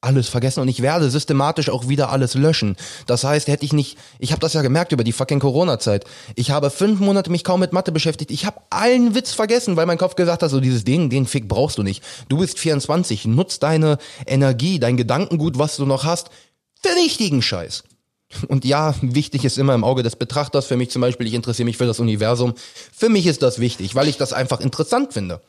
alles vergessen und ich werde systematisch auch wieder alles löschen. Das heißt, hätte ich nicht, ich habe das ja gemerkt über die fucking Corona-Zeit. Ich habe fünf Monate mich kaum mit Mathe beschäftigt. Ich habe allen Witz vergessen, weil mein Kopf gesagt hat, so dieses Ding, den Fick brauchst du nicht. Du bist 24, nutz deine Energie, dein Gedankengut, was du noch hast, für richtigen Scheiß. Und ja, wichtig ist immer im Auge des Betrachters. Für mich zum Beispiel, ich interessiere mich für das Universum. Für mich ist das wichtig, weil ich das einfach interessant finde.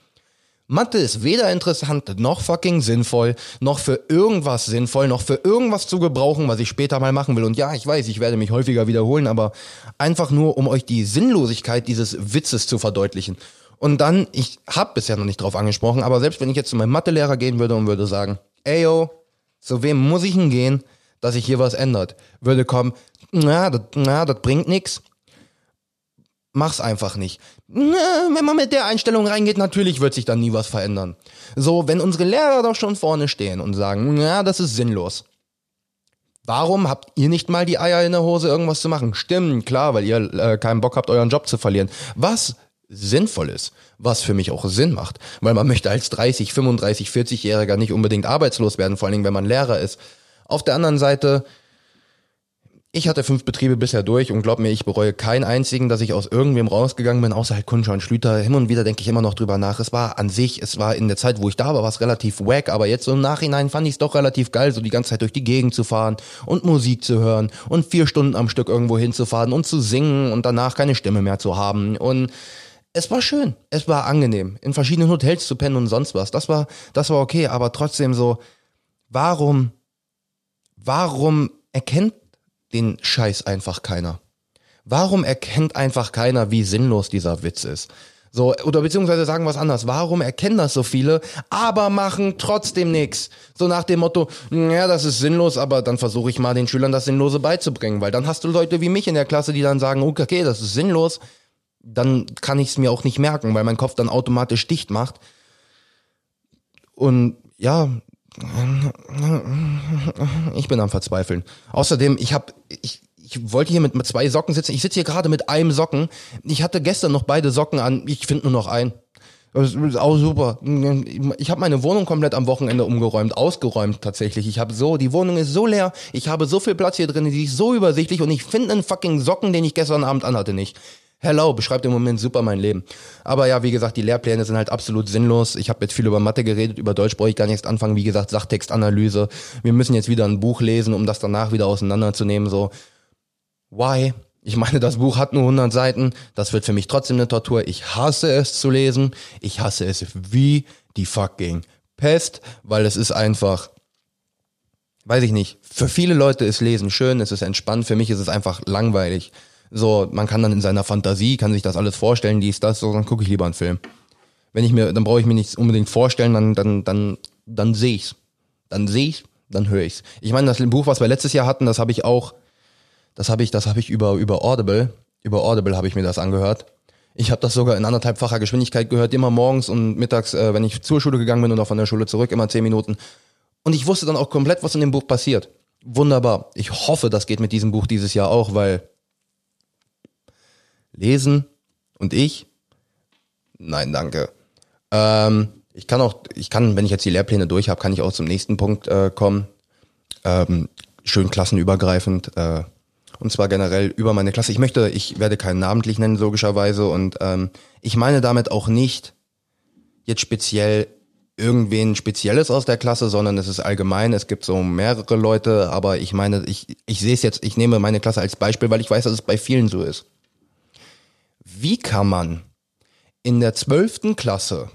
Mathe ist weder interessant noch fucking sinnvoll, noch für irgendwas sinnvoll, noch für irgendwas zu gebrauchen, was ich später mal machen will. Und ja, ich weiß, ich werde mich häufiger wiederholen, aber einfach nur, um euch die Sinnlosigkeit dieses Witzes zu verdeutlichen. Und dann, ich habe bisher noch nicht drauf angesprochen, aber selbst wenn ich jetzt zu meinem Mathelehrer gehen würde und würde sagen, ey yo, zu wem muss ich denn gehen, dass sich hier was ändert? Würde kommen, na, das, na, das bringt nix mach's einfach nicht. Wenn man mit der Einstellung reingeht, natürlich wird sich dann nie was verändern. So, wenn unsere Lehrer doch schon vorne stehen und sagen, ja, das ist sinnlos. Warum habt ihr nicht mal die Eier in der Hose, irgendwas zu machen? Stimmt, klar, weil ihr äh, keinen Bock habt, euren Job zu verlieren. Was sinnvoll ist, was für mich auch Sinn macht, weil man möchte als 30, 35, 40-Jähriger nicht unbedingt arbeitslos werden, vor allen Dingen, wenn man Lehrer ist. Auf der anderen Seite ich hatte fünf Betriebe bisher durch und glaub mir, ich bereue keinen einzigen, dass ich aus irgendwem rausgegangen bin, außer halt Kunscher und Schlüter. Hin und wieder denke ich immer noch drüber nach. Es war an sich, es war in der Zeit, wo ich da war, es relativ wack, aber jetzt so im Nachhinein fand ich es doch relativ geil, so die ganze Zeit durch die Gegend zu fahren und Musik zu hören und vier Stunden am Stück irgendwo hinzufahren und zu singen und danach keine Stimme mehr zu haben. Und es war schön, es war angenehm, in verschiedenen Hotels zu pennen und sonst was. Das war, das war okay, aber trotzdem so, warum, warum erkennt den Scheiß einfach keiner? Warum erkennt einfach keiner, wie sinnlos dieser Witz ist? So, oder beziehungsweise sagen es anders. Warum erkennen das so viele, aber machen trotzdem nichts? So nach dem Motto, ja, das ist sinnlos, aber dann versuche ich mal den Schülern das Sinnlose beizubringen, weil dann hast du Leute wie mich in der Klasse, die dann sagen, okay, das ist sinnlos, dann kann ich es mir auch nicht merken, weil mein Kopf dann automatisch dicht macht. Und ja, ich bin am Verzweifeln. Außerdem, ich habe, ich, ich wollte hier mit, zwei Socken sitzen. Ich sitze hier gerade mit einem Socken. Ich hatte gestern noch beide Socken an. Ich finde nur noch einen. Das ist auch super. Ich habe meine Wohnung komplett am Wochenende umgeräumt, ausgeräumt tatsächlich. Ich habe so, die Wohnung ist so leer. Ich habe so viel Platz hier drin, die ist so übersichtlich und ich finde einen fucking Socken, den ich gestern Abend anhatte, nicht. Hello, beschreibt im Moment super mein Leben. Aber ja, wie gesagt, die Lehrpläne sind halt absolut sinnlos. Ich habe jetzt viel über Mathe geredet, über Deutsch brauche ich gar nicht anfangen. Wie gesagt, Sachtextanalyse. Wir müssen jetzt wieder ein Buch lesen, um das danach wieder auseinanderzunehmen. So, why? Ich meine, das Buch hat nur 100 Seiten. Das wird für mich trotzdem eine Tortur. Ich hasse es zu lesen. Ich hasse es wie die fucking Pest, weil es ist einfach, weiß ich nicht. Für viele Leute ist Lesen schön, es ist entspannt. Für mich ist es einfach langweilig. So, man kann dann in seiner Fantasie, kann sich das alles vorstellen, dies, das, so, dann gucke ich lieber einen Film. Wenn ich mir, dann brauche ich mir nichts unbedingt vorstellen, dann, dann, dann, dann sehe ich's. Dann sehe ich's, dann höre ich's. Ich meine, das Buch, was wir letztes Jahr hatten, das habe ich auch, das habe ich, das habe ich über, über Audible, über Audible habe ich mir das angehört. Ich habe das sogar in anderthalbfacher Geschwindigkeit gehört, immer morgens und mittags, äh, wenn ich zur Schule gegangen bin oder von der Schule zurück, immer zehn Minuten. Und ich wusste dann auch komplett, was in dem Buch passiert. Wunderbar. Ich hoffe, das geht mit diesem Buch dieses Jahr auch, weil Lesen und ich? Nein, danke. Ähm, ich kann auch, ich kann, wenn ich jetzt die Lehrpläne durch habe, kann ich auch zum nächsten Punkt äh, kommen. Ähm, schön klassenübergreifend. Äh, und zwar generell über meine Klasse. Ich möchte, ich werde keinen namentlich nennen, logischerweise. Und ähm, ich meine damit auch nicht jetzt speziell irgendwen Spezielles aus der Klasse, sondern es ist allgemein. Es gibt so mehrere Leute, aber ich meine, ich, ich sehe es jetzt, ich nehme meine Klasse als Beispiel, weil ich weiß, dass es bei vielen so ist. Wie kann man in der zwölften Klasse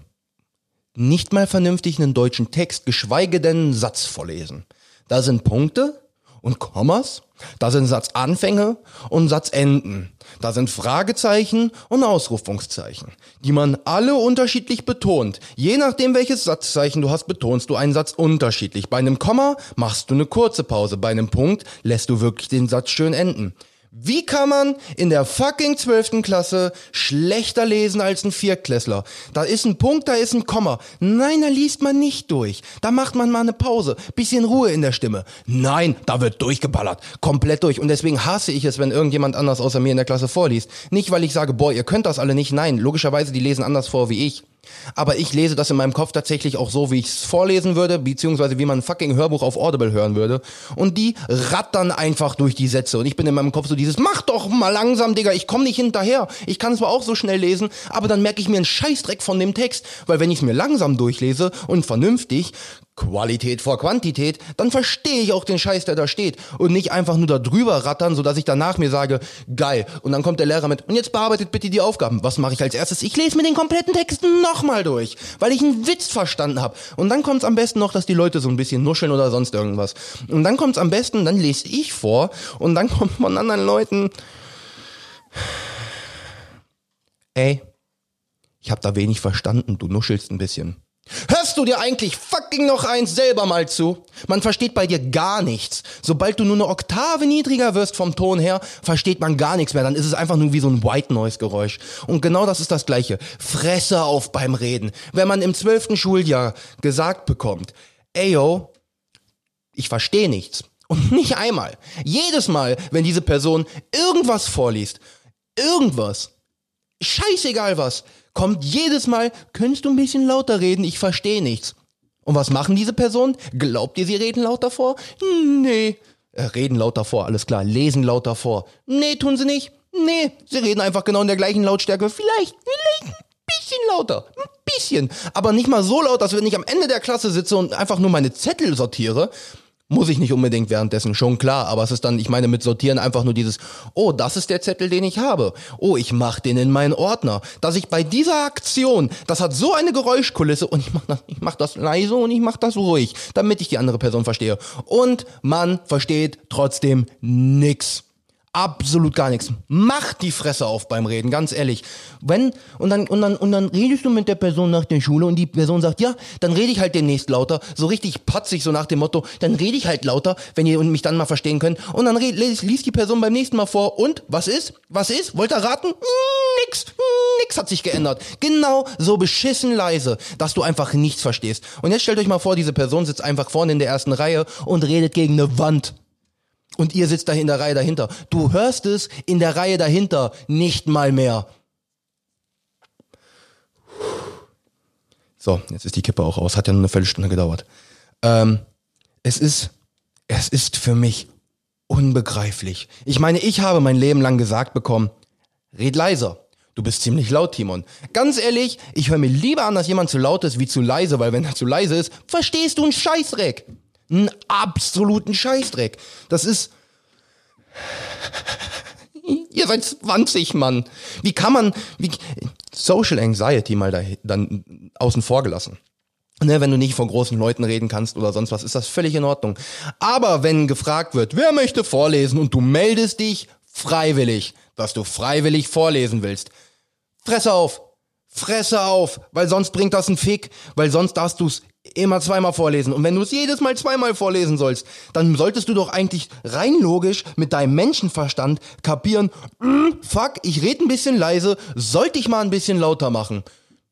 nicht mal vernünftig einen deutschen Text, geschweige denn einen Satz vorlesen? Da sind Punkte und Kommas, da sind Satzanfänge und Satzenden, da sind Fragezeichen und Ausrufungszeichen, die man alle unterschiedlich betont. Je nachdem, welches Satzzeichen du hast, betonst du einen Satz unterschiedlich. Bei einem Komma machst du eine kurze Pause, bei einem Punkt lässt du wirklich den Satz schön enden. Wie kann man in der fucking zwölften Klasse schlechter lesen als ein Viertklässler? Da ist ein Punkt, da ist ein Komma. Nein, da liest man nicht durch. Da macht man mal eine Pause. Bisschen Ruhe in der Stimme. Nein, da wird durchgeballert. Komplett durch. Und deswegen hasse ich es, wenn irgendjemand anders außer mir in der Klasse vorliest. Nicht, weil ich sage, boah, ihr könnt das alle nicht. Nein, logischerweise, die lesen anders vor wie ich. Aber ich lese das in meinem Kopf tatsächlich auch so, wie ich es vorlesen würde, beziehungsweise wie man ein fucking Hörbuch auf Audible hören würde. Und die rattern einfach durch die Sätze. Und ich bin in meinem Kopf so dieses, mach doch mal langsam, Digga, ich komm nicht hinterher. Ich kann zwar auch so schnell lesen, aber dann merke ich mir einen Scheißdreck von dem Text. Weil wenn ich es mir langsam durchlese und vernünftig, Qualität vor Quantität, dann verstehe ich auch den Scheiß, der da steht und nicht einfach nur da drüber rattern, so dass ich danach mir sage, geil. Und dann kommt der Lehrer mit, und jetzt bearbeitet bitte die Aufgaben. Was mache ich als erstes? Ich lese mir den kompletten Text nochmal durch, weil ich einen Witz verstanden habe. Und dann kommt es am besten noch, dass die Leute so ein bisschen nuscheln oder sonst irgendwas. Und dann kommt es am besten, dann lese ich vor und dann kommt von anderen Leuten, ey, ich habe da wenig verstanden, du nuschelst ein bisschen. Hörst du dir eigentlich fucking noch eins selber mal zu? Man versteht bei dir gar nichts. Sobald du nur eine Oktave niedriger wirst vom Ton her, versteht man gar nichts mehr. Dann ist es einfach nur wie so ein White Noise Geräusch. Und genau das ist das Gleiche. Fresse auf beim Reden. Wenn man im zwölften Schuljahr gesagt bekommt, ey yo, ich verstehe nichts. Und nicht einmal. Jedes Mal, wenn diese Person irgendwas vorliest, irgendwas, scheißegal was, kommt jedes Mal, könntest du ein bisschen lauter reden, ich verstehe nichts. Und was machen diese Personen? Glaubt ihr, sie reden lauter vor? Nee. Äh, reden lauter vor, alles klar. Lesen lauter vor. Nee, tun sie nicht. Nee, sie reden einfach genau in der gleichen Lautstärke. Vielleicht, vielleicht ein bisschen lauter. Ein bisschen. Aber nicht mal so laut, dass wenn ich am Ende der Klasse sitze und einfach nur meine Zettel sortiere, muss ich nicht unbedingt währenddessen, schon klar, aber es ist dann, ich meine mit sortieren einfach nur dieses, oh, das ist der Zettel, den ich habe. Oh, ich mach den in meinen Ordner. Dass ich bei dieser Aktion, das hat so eine Geräuschkulisse und ich mach das, ich mach das leise und ich mach das ruhig, damit ich die andere Person verstehe. Und man versteht trotzdem nix absolut gar nichts. Mach die Fresse auf beim Reden, ganz ehrlich. Wenn, und dann, und dann, und dann redest du mit der Person nach der Schule und die Person sagt, ja, dann rede ich halt demnächst lauter, so richtig patzig, so nach dem Motto, dann rede ich halt lauter, wenn ihr mich dann mal verstehen könnt. Und dann liest die Person beim nächsten Mal vor, und, was ist? Was ist? Wollt ihr raten? Nix, nix hat sich geändert. Genau so beschissen leise, dass du einfach nichts verstehst. Und jetzt stellt euch mal vor, diese Person sitzt einfach vorne in der ersten Reihe und redet gegen eine Wand. Und ihr sitzt da in der Reihe dahinter. Du hörst es in der Reihe dahinter nicht mal mehr. So, jetzt ist die Kippe auch aus. Hat ja nur eine Viertelstunde gedauert. Ähm, es ist, es ist für mich unbegreiflich. Ich meine, ich habe mein Leben lang gesagt bekommen, red leiser. Du bist ziemlich laut, Timon. Ganz ehrlich, ich höre mir lieber an, dass jemand zu laut ist wie zu leise, weil wenn er zu leise ist, verstehst du einen Scheißdreck. Einen absoluten Scheißdreck. Das ist. Ihr seid 20, Mann. Wie kann man. Wie, Social Anxiety mal da, dann außen vor gelassen. Ne, wenn du nicht vor großen Leuten reden kannst oder sonst was, ist das völlig in Ordnung. Aber wenn gefragt wird, wer möchte vorlesen und du meldest dich freiwillig, dass du freiwillig vorlesen willst, Fresse auf. Fresse auf, weil sonst bringt das einen Fick, weil sonst darfst du es immer zweimal vorlesen. Und wenn du es jedes Mal zweimal vorlesen sollst, dann solltest du doch eigentlich rein logisch mit deinem Menschenverstand kapieren, mm, fuck, ich rede ein bisschen leise, sollte ich mal ein bisschen lauter machen.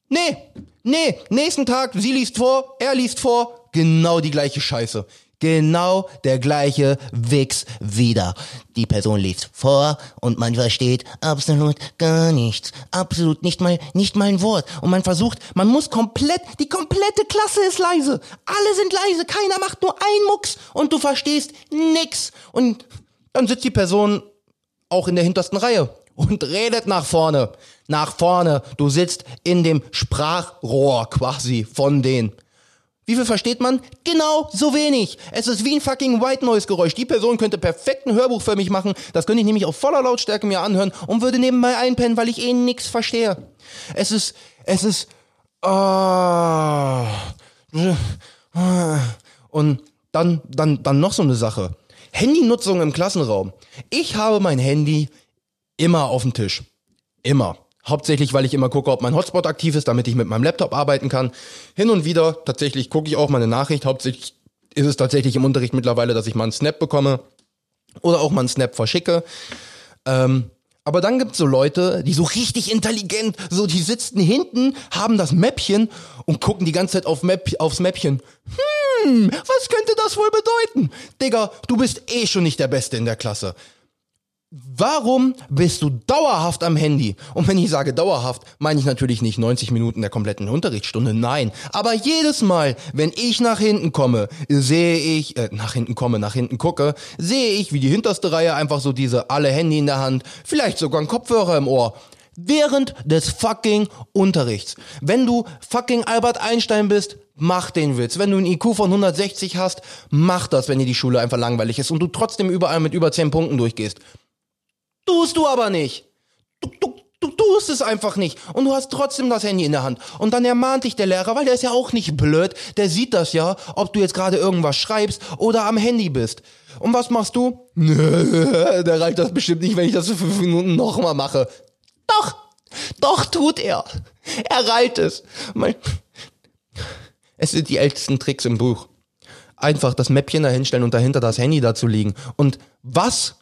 Nee, nee, nächsten Tag, sie liest vor, er liest vor, genau die gleiche Scheiße. Genau der gleiche Wix wieder. Die Person liest vor und man versteht absolut gar nichts. Absolut nicht mal, nicht mal ein Wort. Und man versucht, man muss komplett, die komplette Klasse ist leise. Alle sind leise, keiner macht nur ein Mucks und du verstehst nix. Und dann sitzt die Person auch in der hintersten Reihe und redet nach vorne. Nach vorne. Du sitzt in dem Sprachrohr quasi von denen. Wie viel versteht man? Genau so wenig. Es ist wie ein fucking White Noise Geräusch. Die Person könnte perfekt ein Hörbuch für mich machen. Das könnte ich nämlich auf voller Lautstärke mir anhören und würde nebenbei einpennen, weil ich eh nix verstehe. Es ist, es ist, oh, und dann, dann, dann noch so eine Sache. Handynutzung im Klassenraum. Ich habe mein Handy immer auf dem Tisch. Immer. Hauptsächlich, weil ich immer gucke, ob mein Hotspot aktiv ist, damit ich mit meinem Laptop arbeiten kann. Hin und wieder tatsächlich gucke ich auch mal eine Nachricht. Hauptsächlich ist es tatsächlich im Unterricht mittlerweile, dass ich mal einen Snap bekomme oder auch mal einen Snap verschicke. Ähm, aber dann gibt's so Leute, die so richtig intelligent, so die sitzen hinten, haben das Mäppchen und gucken die ganze Zeit auf Map, aufs Mäppchen. Hm, was könnte das wohl bedeuten? Digga, du bist eh schon nicht der Beste in der Klasse. Warum bist du dauerhaft am Handy? Und wenn ich sage dauerhaft, meine ich natürlich nicht 90 Minuten der kompletten Unterrichtsstunde, nein. Aber jedes Mal, wenn ich nach hinten komme, sehe ich, äh, nach hinten komme, nach hinten gucke, sehe ich, wie die hinterste Reihe einfach so diese alle Handy in der Hand, vielleicht sogar ein Kopfhörer im Ohr. Während des fucking Unterrichts. Wenn du fucking Albert Einstein bist, mach den Witz. Wenn du ein IQ von 160 hast, mach das, wenn dir die Schule einfach langweilig ist und du trotzdem überall mit über 10 Punkten durchgehst. Tust du aber nicht. Du, du, du tust es einfach nicht. Und du hast trotzdem das Handy in der Hand. Und dann ermahnt dich der Lehrer, weil der ist ja auch nicht blöd. Der sieht das ja, ob du jetzt gerade irgendwas schreibst oder am Handy bist. Und was machst du? Nö, der reicht das bestimmt nicht, wenn ich das für fünf Minuten nochmal mache. Doch, doch tut er. Er reilt es. Es sind die ältesten Tricks im Buch. Einfach das Mäppchen dahinstellen und dahinter das Handy dazu liegen. Und was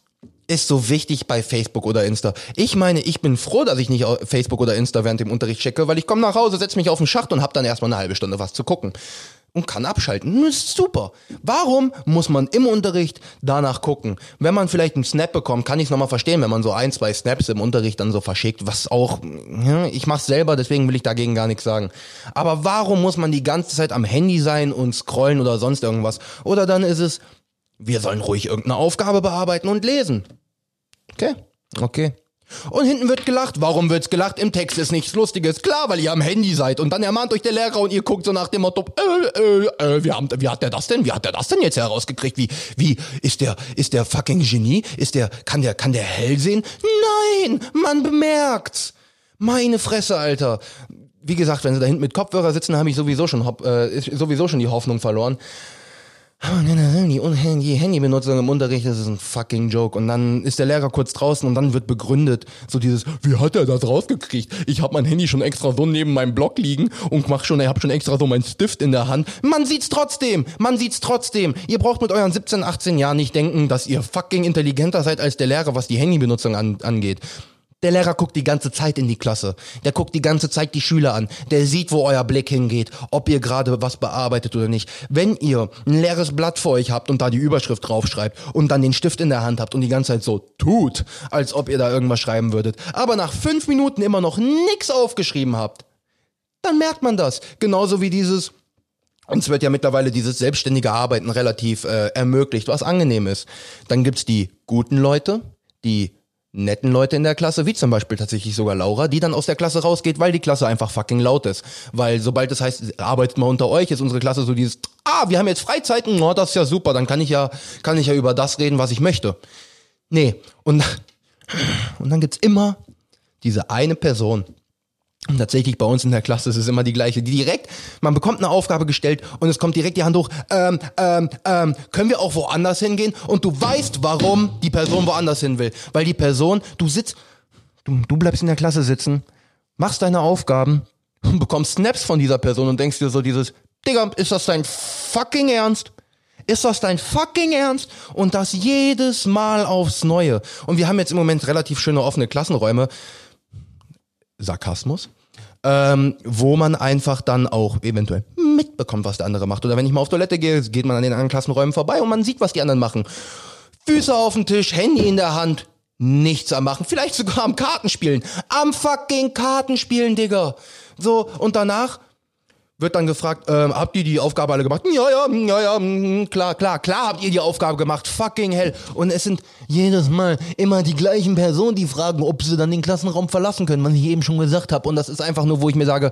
ist so wichtig bei Facebook oder Insta. Ich meine, ich bin froh, dass ich nicht Facebook oder Insta während dem Unterricht checke, weil ich komme nach Hause, setze mich auf den Schacht und habe dann erstmal eine halbe Stunde was zu gucken und kann abschalten. Das ist super. Warum muss man im Unterricht danach gucken? Wenn man vielleicht einen Snap bekommt, kann ich es nochmal verstehen, wenn man so ein, zwei Snaps im Unterricht dann so verschickt, was auch, ja, ich mach's selber, deswegen will ich dagegen gar nichts sagen. Aber warum muss man die ganze Zeit am Handy sein und scrollen oder sonst irgendwas? Oder dann ist es, wir sollen ruhig irgendeine Aufgabe bearbeiten und lesen. Okay, okay. Und hinten wird gelacht. Warum wird's gelacht? Im Text ist nichts Lustiges. Klar, weil ihr am Handy seid. Und dann ermahnt euch der Lehrer und ihr guckt so nach dem Motto, äh, äh, äh, wie, haben, wie hat der das denn? Wie hat der das denn jetzt herausgekriegt? Wie, wie, ist der, ist der fucking Genie? Ist der, kann der, kann der hell sehen? Nein, man bemerkt's. Meine Fresse, Alter. Wie gesagt, wenn sie da hinten mit Kopfhörer sitzen, habe ich sowieso schon, äh, sowieso schon die Hoffnung verloren. Die, die Handybenutzung im Unterricht, das ist ein fucking Joke. Und dann ist der Lehrer kurz draußen und dann wird begründet, so dieses, wie hat er das rausgekriegt? Ich habe mein Handy schon extra so neben meinem Block liegen und mach schon, ich habe schon extra so meinen Stift in der Hand. Man sieht's trotzdem, man sieht's trotzdem. Ihr braucht mit euren 17, 18 Jahren nicht denken, dass ihr fucking intelligenter seid als der Lehrer, was die Handybenutzung an, angeht. Der Lehrer guckt die ganze Zeit in die Klasse. Der guckt die ganze Zeit die Schüler an. Der sieht, wo euer Blick hingeht, ob ihr gerade was bearbeitet oder nicht. Wenn ihr ein leeres Blatt vor euch habt und da die Überschrift draufschreibt und dann den Stift in der Hand habt und die ganze Zeit so tut, als ob ihr da irgendwas schreiben würdet, aber nach fünf Minuten immer noch nix aufgeschrieben habt, dann merkt man das. Genauso wie dieses uns wird ja mittlerweile dieses selbstständige Arbeiten relativ äh, ermöglicht, was angenehm ist. Dann gibt's die guten Leute, die netten Leute in der Klasse, wie zum Beispiel tatsächlich sogar Laura, die dann aus der Klasse rausgeht, weil die Klasse einfach fucking laut ist. Weil sobald es heißt, arbeitet mal unter euch, ist unsere Klasse so dieses, ah, wir haben jetzt Freizeiten, oh, das ist ja super, dann kann ich ja, kann ich ja über das reden, was ich möchte. Nee, und, und dann gibt's immer diese eine Person, und tatsächlich bei uns in der Klasse ist es immer die gleiche, direkt, man bekommt eine Aufgabe gestellt und es kommt direkt die Hand hoch, ähm, ähm, ähm, können wir auch woanders hingehen? Und du weißt, warum die Person woanders hin will. Weil die Person, du sitzt, du, du bleibst in der Klasse sitzen, machst deine Aufgaben und bekommst Snaps von dieser Person und denkst dir so dieses, Digga, ist das dein fucking Ernst? Ist das dein fucking Ernst? Und das jedes Mal aufs Neue. Und wir haben jetzt im Moment relativ schöne offene Klassenräume. Sarkasmus, ähm, wo man einfach dann auch eventuell mitbekommt, was der andere macht. Oder wenn ich mal auf Toilette gehe, geht man an den anderen Klassenräumen vorbei und man sieht, was die anderen machen. Füße auf dem Tisch, Handy in der Hand, nichts am machen, vielleicht sogar am Kartenspielen. Am fucking Kartenspielen, Digga. So, und danach wird dann gefragt, ähm, habt ihr die Aufgabe alle gemacht? Ja, ja, ja, ja, mm, klar, klar, klar habt ihr die Aufgabe gemacht. Fucking hell. Und es sind jedes Mal immer die gleichen Personen, die fragen, ob sie dann den Klassenraum verlassen können, was ich eben schon gesagt habe. Und das ist einfach nur, wo ich mir sage,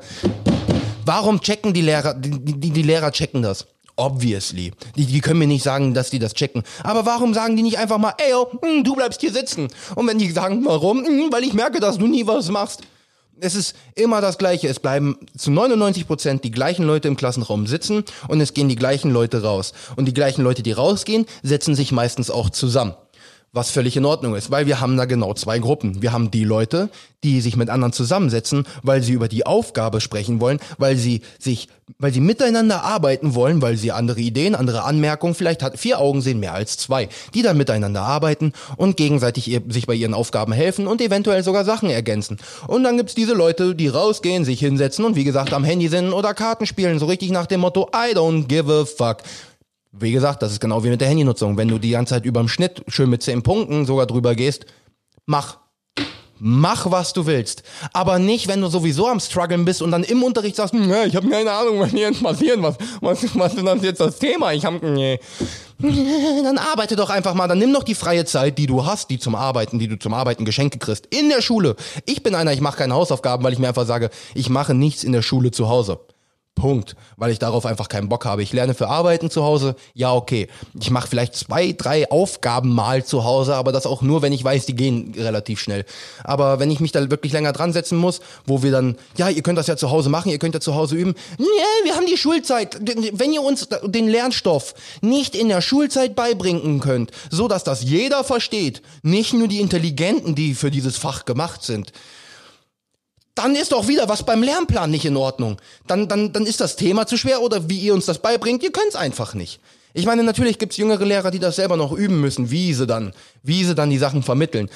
warum checken die Lehrer, die, die, die Lehrer checken das? Obviously. Die, die können mir nicht sagen, dass die das checken. Aber warum sagen die nicht einfach mal, ey, du bleibst hier sitzen? Und wenn die sagen, warum? Weil ich merke, dass du nie was machst es ist immer das Gleiche. Es bleiben zu 99 Prozent die gleichen Leute im Klassenraum sitzen und es gehen die gleichen Leute raus. Und die gleichen Leute, die rausgehen, setzen sich meistens auch zusammen was völlig in Ordnung ist, weil wir haben da genau zwei Gruppen. Wir haben die Leute, die sich mit anderen zusammensetzen, weil sie über die Aufgabe sprechen wollen, weil sie sich, weil sie miteinander arbeiten wollen, weil sie andere Ideen, andere Anmerkungen, vielleicht hat vier Augen sehen mehr als zwei, die dann miteinander arbeiten und gegenseitig ihr, sich bei ihren Aufgaben helfen und eventuell sogar Sachen ergänzen. Und dann gibt's diese Leute, die rausgehen, sich hinsetzen und wie gesagt am Handy sind oder Karten spielen, so richtig nach dem Motto I don't give a fuck. Wie gesagt, das ist genau wie mit der Handynutzung. Wenn du die ganze Zeit überm Schnitt schön mit 10 Punkten sogar drüber gehst, mach. Mach, was du willst. Aber nicht, wenn du sowieso am struggeln bist und dann im Unterricht sagst, nee, ich habe keine Ahnung, was hier jetzt passiert, was, was, was ist das jetzt das Thema? Ich hab, nee. Dann arbeite doch einfach mal, dann nimm doch die freie Zeit, die du hast, die zum Arbeiten, die du zum Arbeiten Geschenke kriegst, in der Schule. Ich bin einer, ich mache keine Hausaufgaben, weil ich mir einfach sage, ich mache nichts in der Schule zu Hause. Punkt, weil ich darauf einfach keinen Bock habe. Ich lerne für Arbeiten zu Hause, ja okay. Ich mache vielleicht zwei, drei Aufgaben mal zu Hause, aber das auch nur, wenn ich weiß, die gehen relativ schnell. Aber wenn ich mich da wirklich länger dran setzen muss, wo wir dann, ja, ihr könnt das ja zu Hause machen, ihr könnt ja zu Hause üben. Nee, wir haben die Schulzeit. Wenn ihr uns den Lernstoff nicht in der Schulzeit beibringen könnt, so dass das jeder versteht, nicht nur die Intelligenten, die für dieses Fach gemacht sind, dann ist doch wieder was beim Lernplan nicht in Ordnung. Dann, dann, dann ist das Thema zu schwer oder wie ihr uns das beibringt, ihr könnt es einfach nicht. Ich meine, natürlich gibt's jüngere Lehrer, die das selber noch üben müssen, wie sie dann, wie sie dann die Sachen vermitteln.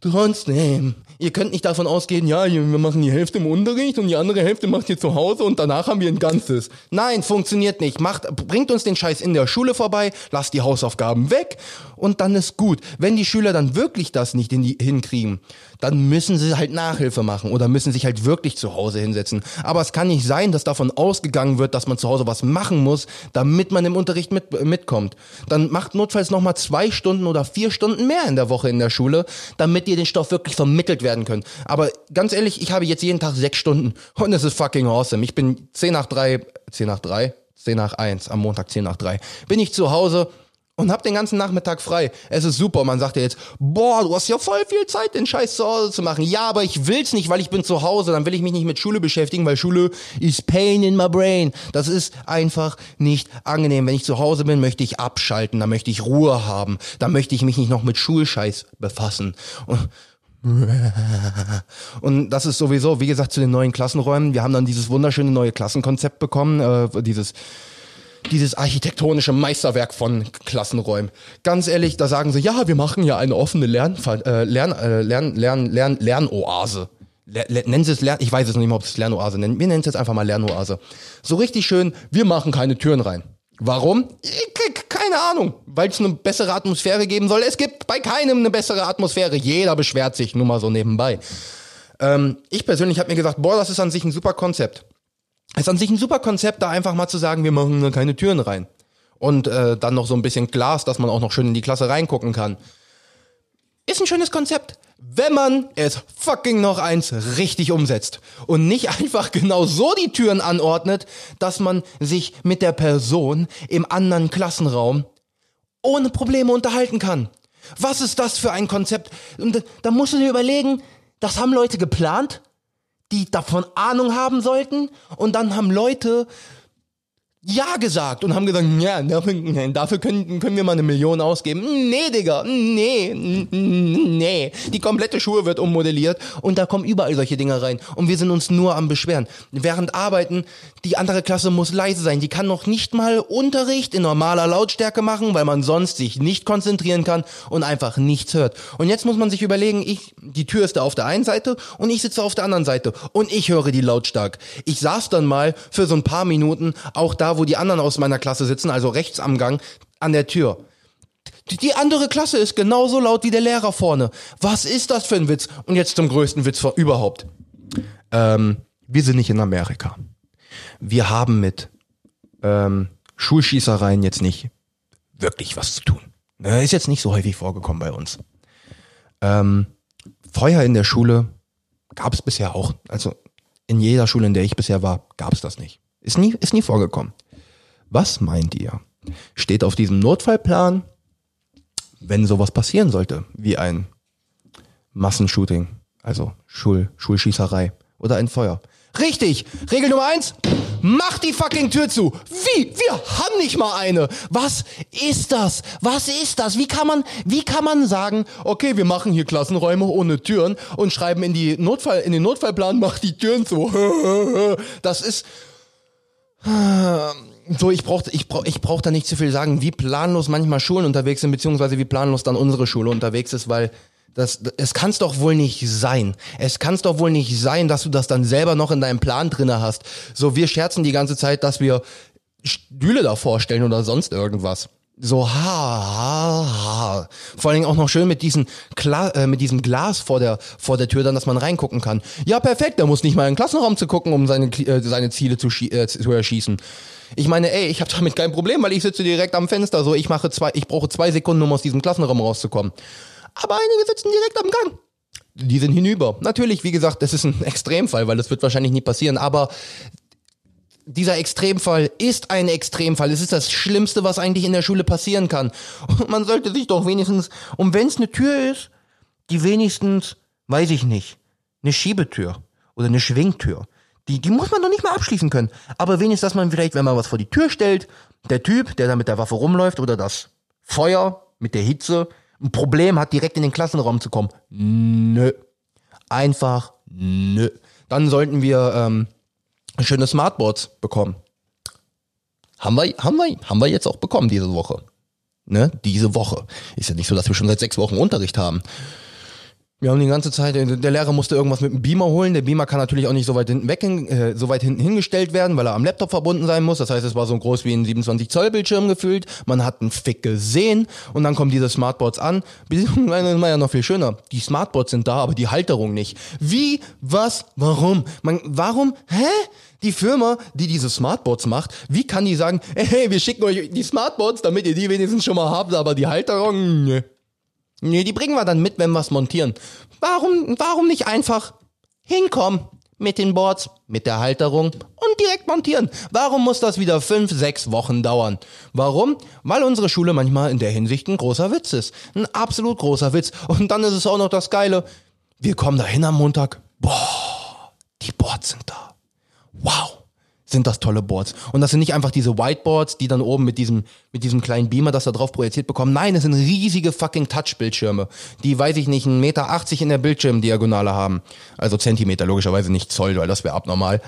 Trotzdem, ihr könnt nicht davon ausgehen, ja, wir machen die Hälfte im Unterricht und die andere Hälfte macht ihr zu Hause und danach haben wir ein Ganzes. Nein, funktioniert nicht. Macht, bringt uns den Scheiß in der Schule vorbei, lasst die Hausaufgaben weg und dann ist gut. Wenn die Schüler dann wirklich das nicht hinkriegen, dann müssen sie halt Nachhilfe machen oder müssen sich halt wirklich zu Hause hinsetzen. Aber es kann nicht sein, dass davon ausgegangen wird, dass man zu Hause was machen muss, damit man im Unterricht mit, mitkommt. Dann macht notfalls nochmal zwei Stunden oder vier Stunden mehr in der Woche in der Schule, damit ihr den Stoff wirklich vermittelt werden könnt. Aber ganz ehrlich, ich habe jetzt jeden Tag sechs Stunden und es ist fucking awesome. Ich bin zehn nach drei, zehn nach drei, zehn nach eins, am Montag zehn nach drei, bin ich zu Hause, und hab den ganzen Nachmittag frei. Es ist super. Man sagt ja jetzt, boah, du hast ja voll viel Zeit, den Scheiß zu Hause zu machen. Ja, aber ich will's nicht, weil ich bin zu Hause. Dann will ich mich nicht mit Schule beschäftigen, weil Schule ist pain in my brain. Das ist einfach nicht angenehm. Wenn ich zu Hause bin, möchte ich abschalten. Da möchte ich Ruhe haben. Da möchte ich mich nicht noch mit Schulscheiß befassen. Und und das ist sowieso, wie gesagt, zu den neuen Klassenräumen. Wir haben dann dieses wunderschöne neue Klassenkonzept bekommen, äh, dieses dieses architektonische Meisterwerk von Klassenräumen. Ganz ehrlich, da sagen sie, ja, wir machen ja eine offene Lern, äh, Lern, äh, Lern, Lern, Lern, Lernoase. nennen Sie es Lern, ich weiß es nicht mehr, ob Sie es Lernoase nennen. Wir nennen es jetzt einfach mal Lernoase. So richtig schön, wir machen keine Türen rein. Warum? Keine Ahnung. Weil es eine bessere Atmosphäre geben soll. Es gibt bei keinem eine bessere Atmosphäre. Jeder beschwert sich, nur mal so nebenbei. Ähm, ich persönlich habe mir gesagt, boah, das ist an sich ein super Konzept ist an sich ein super Konzept, da einfach mal zu sagen, wir machen keine Türen rein. Und äh, dann noch so ein bisschen Glas, dass man auch noch schön in die Klasse reingucken kann. ist ein schönes Konzept, wenn man es fucking noch eins richtig umsetzt und nicht einfach genau so die Türen anordnet, dass man sich mit der Person im anderen Klassenraum ohne Probleme unterhalten kann. Was ist das für ein Konzept? Und da musst du dir überlegen, das haben Leute geplant, die davon Ahnung haben sollten. Und dann haben Leute ja gesagt und haben gesagt, ja, dafür, dafür können, können wir mal eine Million ausgeben. Nee, Digga, nee, nee. Die komplette Schuhe wird ummodelliert und da kommen überall solche Dinge rein. Und wir sind uns nur am Beschweren. Während arbeiten, die andere Klasse muss leise sein. Die kann noch nicht mal Unterricht in normaler Lautstärke machen, weil man sonst sich nicht konzentrieren kann und einfach nichts hört. Und jetzt muss man sich überlegen, ich, die Tür ist da auf der einen Seite und ich sitze auf der anderen Seite und ich höre die lautstark. Ich saß dann mal für so ein paar Minuten auch da, wo die anderen aus meiner Klasse sitzen, also rechts am Gang, an der Tür. Die andere Klasse ist genauso laut wie der Lehrer vorne. Was ist das für ein Witz? Und jetzt zum größten Witz überhaupt. Ähm, wir sind nicht in Amerika. Wir haben mit ähm, Schulschießereien jetzt nicht wirklich was zu tun. Ne, ist jetzt nicht so häufig vorgekommen bei uns. Ähm, Feuer in der Schule gab es bisher auch. Also in jeder Schule, in der ich bisher war, gab es das nicht. Ist nie, ist nie vorgekommen. Was meint ihr? Steht auf diesem Notfallplan, wenn sowas passieren sollte, wie ein Massenshooting, also Schul Schulschießerei oder ein Feuer? Richtig! Regel Nummer eins, mach die fucking Tür zu! Wie? Wir haben nicht mal eine! Was ist das? Was ist das? Wie kann man, wie kann man sagen, okay, wir machen hier Klassenräume ohne Türen und schreiben in die Notfall, in den Notfallplan, mach die Türen zu. Das ist, so, ich brauche ich brauch, ich brauch da nicht zu viel sagen, wie planlos manchmal Schulen unterwegs sind, beziehungsweise wie planlos dann unsere Schule unterwegs ist, weil das, es kann es doch wohl nicht sein. Es kann es doch wohl nicht sein, dass du das dann selber noch in deinem Plan drinne hast. So, wir scherzen die ganze Zeit, dass wir Stühle da vorstellen oder sonst irgendwas. So, ha, ha, ha. Vor allen Dingen auch noch schön mit, diesen Kla äh, mit diesem Glas vor der, vor der Tür, dann, dass man reingucken kann. Ja, perfekt, der muss nicht mal in den Klassenraum zu gucken, um seine, äh, seine Ziele zu, äh, zu erschießen. Ich meine, ey, ich habe damit kein Problem, weil ich sitze direkt am Fenster. So, ich mache zwei, ich brauche zwei Sekunden, um aus diesem Klassenraum rauszukommen. Aber einige sitzen direkt am Gang. Die sind hinüber. Natürlich, wie gesagt, das ist ein Extremfall, weil das wird wahrscheinlich nie passieren. Aber dieser Extremfall ist ein Extremfall. Es ist das Schlimmste, was eigentlich in der Schule passieren kann. Und man sollte sich doch wenigstens, und wenn es eine Tür ist, die wenigstens, weiß ich nicht, eine Schiebetür oder eine Schwingtür. Die, die muss man doch nicht mal abschließen können. Aber wenigstens, dass man vielleicht, wenn man was vor die Tür stellt, der Typ, der da mit der Waffe rumläuft oder das Feuer mit der Hitze, ein Problem hat, direkt in den Klassenraum zu kommen. Nö. Einfach nö. Dann sollten wir ähm, schöne Smartboards bekommen. Haben wir, haben wir, haben wir jetzt auch bekommen diese Woche. Ne? Diese Woche. Ist ja nicht so, dass wir schon seit sechs Wochen Unterricht haben. Wir haben die ganze Zeit, der Lehrer musste irgendwas mit dem Beamer holen. Der Beamer kann natürlich auch nicht so weit hinten weg, äh, so weit hinten hingestellt werden, weil er am Laptop verbunden sein muss. Das heißt, es war so groß wie ein 27 Zoll Bildschirm gefühlt. Man hat einen Fick gesehen und dann kommen diese Smartboards an. Beziehungsweise ist ja noch viel schöner. Die Smartboards sind da, aber die Halterung nicht. Wie? Was? Warum? Man, warum? Hä? Die Firma, die diese Smartboards macht, wie kann die sagen, hey, wir schicken euch die Smartboards, damit ihr die wenigstens schon mal habt, aber die Halterung, ne. Nee, die bringen wir dann mit, wenn wir es montieren. Warum, warum nicht einfach hinkommen mit den Boards, mit der Halterung und direkt montieren? Warum muss das wieder fünf, sechs Wochen dauern? Warum? Weil unsere Schule manchmal in der Hinsicht ein großer Witz ist. Ein absolut großer Witz. Und dann ist es auch noch das Geile. Wir kommen da hin am Montag. Boah, die Boards sind da. Wow sind das tolle Boards. Und das sind nicht einfach diese Whiteboards, die dann oben mit diesem, mit diesem kleinen Beamer, das da drauf projiziert bekommen. Nein, es sind riesige fucking Touch-Bildschirme, die, weiß ich nicht, einen Meter 80 in der Bildschirmdiagonale haben. Also Zentimeter, logischerweise nicht Zoll, weil das wäre abnormal.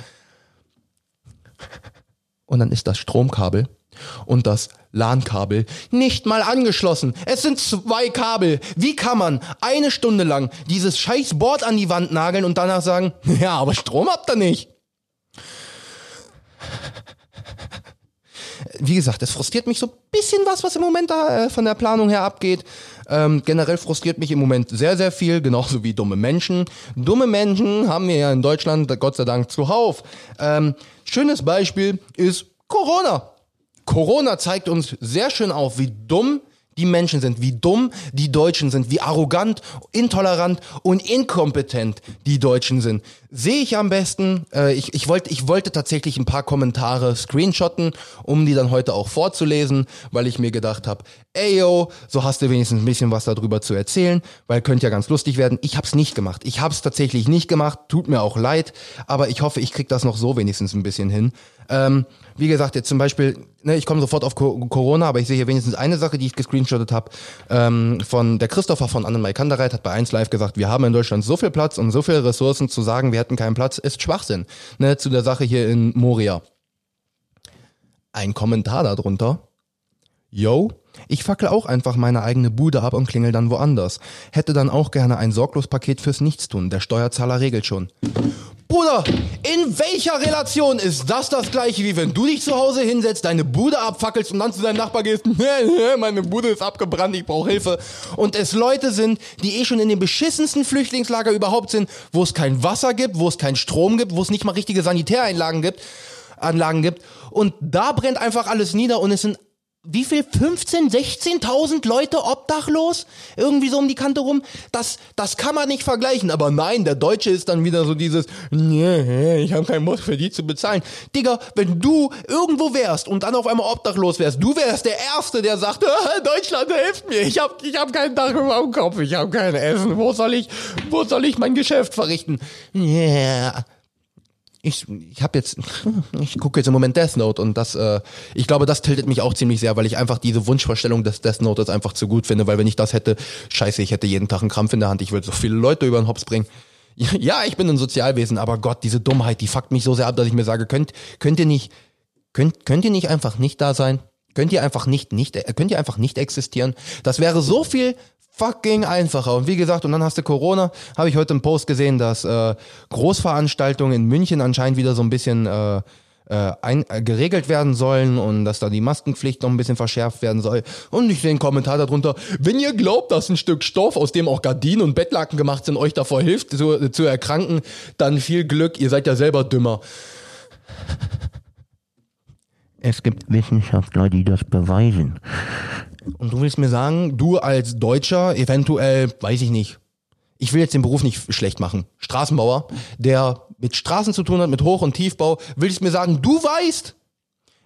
Und dann ist das Stromkabel und das LAN-Kabel nicht mal angeschlossen. Es sind zwei Kabel. Wie kann man eine Stunde lang dieses scheiß Board an die Wand nageln und danach sagen, ja, aber Strom habt ihr nicht? Wie gesagt, es frustriert mich so ein bisschen was, was im Moment da äh, von der Planung her abgeht. Ähm, generell frustriert mich im Moment sehr, sehr viel, genauso wie dumme Menschen. Dumme Menschen haben wir ja in Deutschland Gott sei Dank zuhauf. Ähm, schönes Beispiel ist Corona. Corona zeigt uns sehr schön auf, wie dumm die Menschen sind, wie dumm die Deutschen sind, wie arrogant, intolerant und inkompetent die Deutschen sind. Sehe ich am besten. Äh, ich, ich, wollte, ich wollte tatsächlich ein paar Kommentare screenshotten, um die dann heute auch vorzulesen, weil ich mir gedacht habe, ey yo, so hast du wenigstens ein bisschen was darüber zu erzählen, weil könnte ja ganz lustig werden. Ich habe es nicht gemacht. Ich habe es tatsächlich nicht gemacht. Tut mir auch leid, aber ich hoffe, ich krieg das noch so wenigstens ein bisschen hin. Ähm, wie gesagt, jetzt zum Beispiel, ne, ich komme sofort auf Co Corona, aber ich sehe hier wenigstens eine Sache, die ich gescreenshottet habe, ähm, von der Christopher von Annenmai Kandereit hat bei 1 Live gesagt, wir haben in Deutschland so viel Platz und so viele Ressourcen zu sagen, wir hätten keinen Platz, ist Schwachsinn. Ne, zu der Sache hier in Moria. Ein Kommentar darunter. Yo, ich fackel auch einfach meine eigene Bude ab und klingel dann woanders. Hätte dann auch gerne ein Sorglospaket fürs Nichtstun. Der Steuerzahler regelt schon. Bruder, in welcher Relation ist das das gleiche, wie wenn du dich zu Hause hinsetzt, deine Bude abfackelst und dann zu deinem Nachbar gehst, meine Bude ist abgebrannt, ich brauche Hilfe. Und es Leute sind, die eh schon in den beschissensten Flüchtlingslager überhaupt sind, wo es kein Wasser gibt, wo es keinen Strom gibt, wo es nicht mal richtige Sanitäreinlagen gibt, Anlagen gibt. Und da brennt einfach alles nieder und es sind wie viel? 15, 16.000 Leute obdachlos? Irgendwie so um die Kante rum? Das, das kann man nicht vergleichen. Aber nein, der Deutsche ist dann wieder so dieses, nee, ich habe keinen Bock für die zu bezahlen. Digga, wenn du irgendwo wärst und dann auf einmal obdachlos wärst, du wärst der Erste, der sagt, ah, Deutschland hilft mir, ich hab, ich hab kein Dach über dem Kopf, ich hab kein Essen, wo soll ich, wo soll ich mein Geschäft verrichten? Yeah ich, ich habe jetzt, ich gucke jetzt im Moment Death Note und das, äh, ich glaube, das tiltet mich auch ziemlich sehr, weil ich einfach diese Wunschvorstellung des Death Notes einfach zu gut finde, weil wenn ich das hätte, scheiße, ich hätte jeden Tag einen Krampf in der Hand, ich würde so viele Leute über den Hops bringen. Ja, ich bin ein Sozialwesen, aber Gott, diese Dummheit, die fuckt mich so sehr ab, dass ich mir sage, könnt, könnt ihr nicht, könnt, könnt ihr nicht einfach nicht da sein? Könnt ihr einfach nicht, nicht, könnt ihr einfach nicht existieren? Das wäre so viel fucking einfacher. Und wie gesagt, und dann hast du Corona, habe ich heute im Post gesehen, dass äh, Großveranstaltungen in München anscheinend wieder so ein bisschen äh, äh, ein, äh, geregelt werden sollen und dass da die Maskenpflicht noch ein bisschen verschärft werden soll. Und ich sehe einen Kommentar darunter, wenn ihr glaubt, dass ein Stück Stoff, aus dem auch Gardinen und Bettlaken gemacht sind, euch davor hilft zu, zu erkranken, dann viel Glück, ihr seid ja selber dümmer. Es gibt Wissenschaftler, die das beweisen. Und du willst mir sagen, du als Deutscher, eventuell, weiß ich nicht, ich will jetzt den Beruf nicht schlecht machen, Straßenbauer, der mit Straßen zu tun hat, mit Hoch- und Tiefbau, willst mir sagen, du weißt,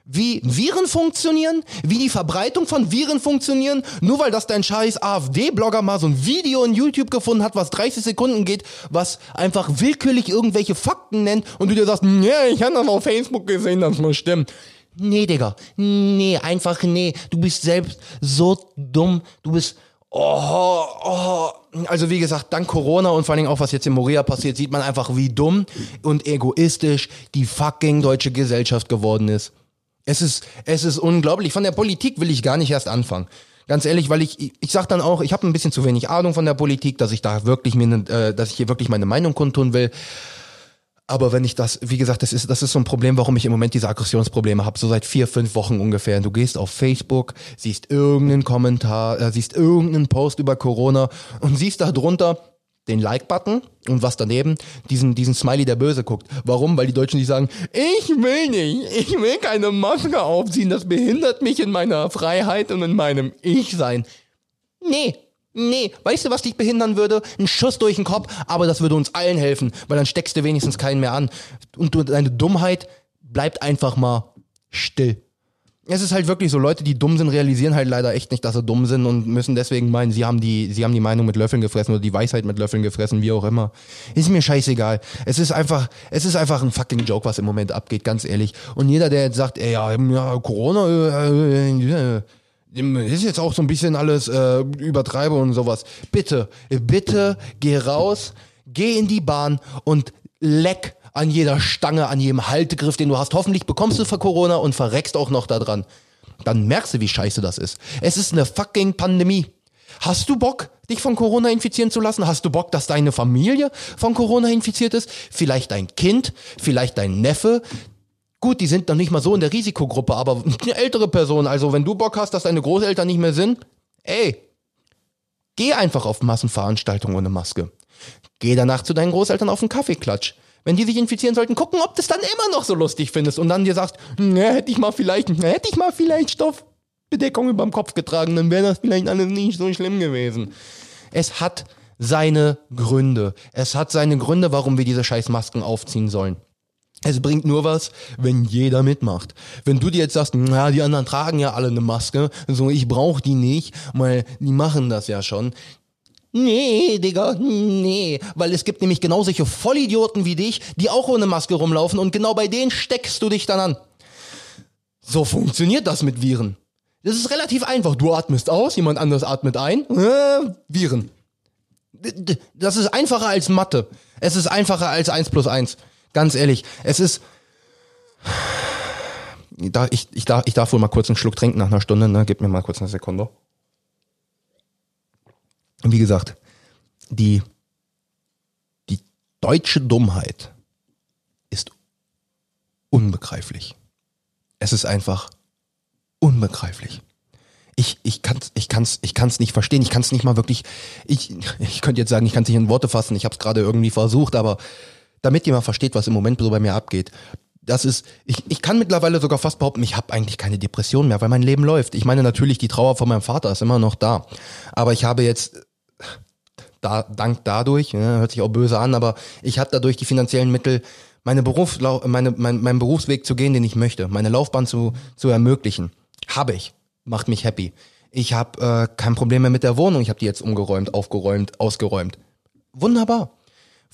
wie Viren funktionieren, wie die Verbreitung von Viren funktionieren, nur weil das dein scheiß AfD-Blogger mal so ein Video in YouTube gefunden hat, was 30 Sekunden geht, was einfach willkürlich irgendwelche Fakten nennt und du dir sagst, nee, ich habe das auf Facebook gesehen, das muss stimmen. Nee, Digga. Nee, einfach nee. Du bist selbst so dumm. Du bist. Oh, oh. Also wie gesagt, dank Corona und vor allem auch was jetzt in Moria passiert, sieht man einfach, wie dumm und egoistisch die fucking deutsche Gesellschaft geworden ist. Es ist, es ist unglaublich. Von der Politik will ich gar nicht erst anfangen. Ganz ehrlich, weil ich, ich sag dann auch, ich habe ein bisschen zu wenig Ahnung von der Politik, dass ich da wirklich mir, äh, dass ich hier wirklich meine Meinung kundtun will. Aber wenn ich das, wie gesagt, das ist, das ist so ein Problem, warum ich im Moment diese Aggressionsprobleme habe, so seit vier, fünf Wochen ungefähr. Du gehst auf Facebook, siehst irgendeinen Kommentar, äh, siehst irgendeinen Post über Corona und siehst da drunter den Like-Button und was daneben, diesen, diesen Smiley, der böse guckt. Warum? Weil die Deutschen nicht sagen, ich will nicht, ich will keine Maske aufziehen, das behindert mich in meiner Freiheit und in meinem Ich-Sein. Nee, Nee, weißt du, was dich behindern würde? Ein Schuss durch den Kopf, aber das würde uns allen helfen, weil dann steckst du wenigstens keinen mehr an. Und du, deine Dummheit bleibt einfach mal still. Es ist halt wirklich so, Leute, die dumm sind, realisieren halt leider echt nicht, dass sie dumm sind und müssen deswegen meinen, sie haben die, sie haben die Meinung mit Löffeln gefressen oder die Weisheit mit Löffeln gefressen, wie auch immer. Ist mir scheißegal. Es ist einfach, es ist einfach ein fucking Joke, was im Moment abgeht, ganz ehrlich. Und jeder, der jetzt sagt, ey, ja, ja Corona, äh, äh, äh, ist jetzt auch so ein bisschen alles äh, übertreibe und sowas. Bitte, bitte geh raus, geh in die Bahn und leck an jeder Stange, an jedem Haltegriff, den du hast. Hoffentlich bekommst du für Corona und verreckst auch noch da dran. Dann merkst du, wie scheiße das ist. Es ist eine fucking Pandemie. Hast du Bock, dich von Corona infizieren zu lassen? Hast du Bock, dass deine Familie von Corona infiziert ist? Vielleicht dein Kind? Vielleicht dein Neffe? Gut, die sind noch nicht mal so in der Risikogruppe, aber eine ältere Person, also wenn du Bock hast, dass deine Großeltern nicht mehr sind, ey, geh einfach auf Massenveranstaltungen ohne Maske. Geh danach zu deinen Großeltern auf den Kaffeeklatsch. Wenn die sich infizieren sollten, gucken, ob du es dann immer noch so lustig findest und dann dir sagst, ne, hätte ich mal vielleicht, ne, hätte ich mal vielleicht Stoff. Bedeckung über dem Kopf getragen, dann wäre das vielleicht alles nicht so schlimm gewesen. Es hat seine Gründe. Es hat seine Gründe, warum wir diese scheiß Masken aufziehen sollen. Es bringt nur was, wenn jeder mitmacht. Wenn du dir jetzt sagst, na, die anderen tragen ja alle eine Maske, so ich brauch die nicht, weil die machen das ja schon. Nee, Digga, nee. Weil es gibt nämlich genau solche Vollidioten wie dich, die auch ohne Maske rumlaufen und genau bei denen steckst du dich dann an. So funktioniert das mit Viren. Das ist relativ einfach. Du atmest aus, jemand anders atmet ein. Äh, Viren. Das ist einfacher als Mathe. Es ist einfacher als 1 plus 1. Ganz ehrlich, es ist. Ich, ich, darf, ich darf wohl mal kurz einen Schluck trinken nach einer Stunde, ne? Gib mir mal kurz eine Sekunde. Wie gesagt, die, die deutsche Dummheit ist unbegreiflich. Es ist einfach unbegreiflich. Ich, ich kann es ich kann's, ich kann's nicht verstehen. Ich kann es nicht mal wirklich. Ich, ich könnte jetzt sagen, ich kann es nicht in Worte fassen. Ich habe es gerade irgendwie versucht, aber damit mal versteht, was im Moment so bei mir abgeht. Das ist, ich, ich kann mittlerweile sogar fast behaupten, ich habe eigentlich keine Depression mehr, weil mein Leben läuft. Ich meine natürlich, die Trauer von meinem Vater ist immer noch da. Aber ich habe jetzt da, dank dadurch, ja, hört sich auch böse an, aber ich habe dadurch die finanziellen Mittel, meine Beruf, meine, mein, meinen Berufsweg zu gehen, den ich möchte, meine Laufbahn zu, zu ermöglichen. Habe ich. Macht mich happy. Ich habe äh, kein Problem mehr mit der Wohnung. Ich habe die jetzt umgeräumt, aufgeräumt, ausgeräumt. Wunderbar.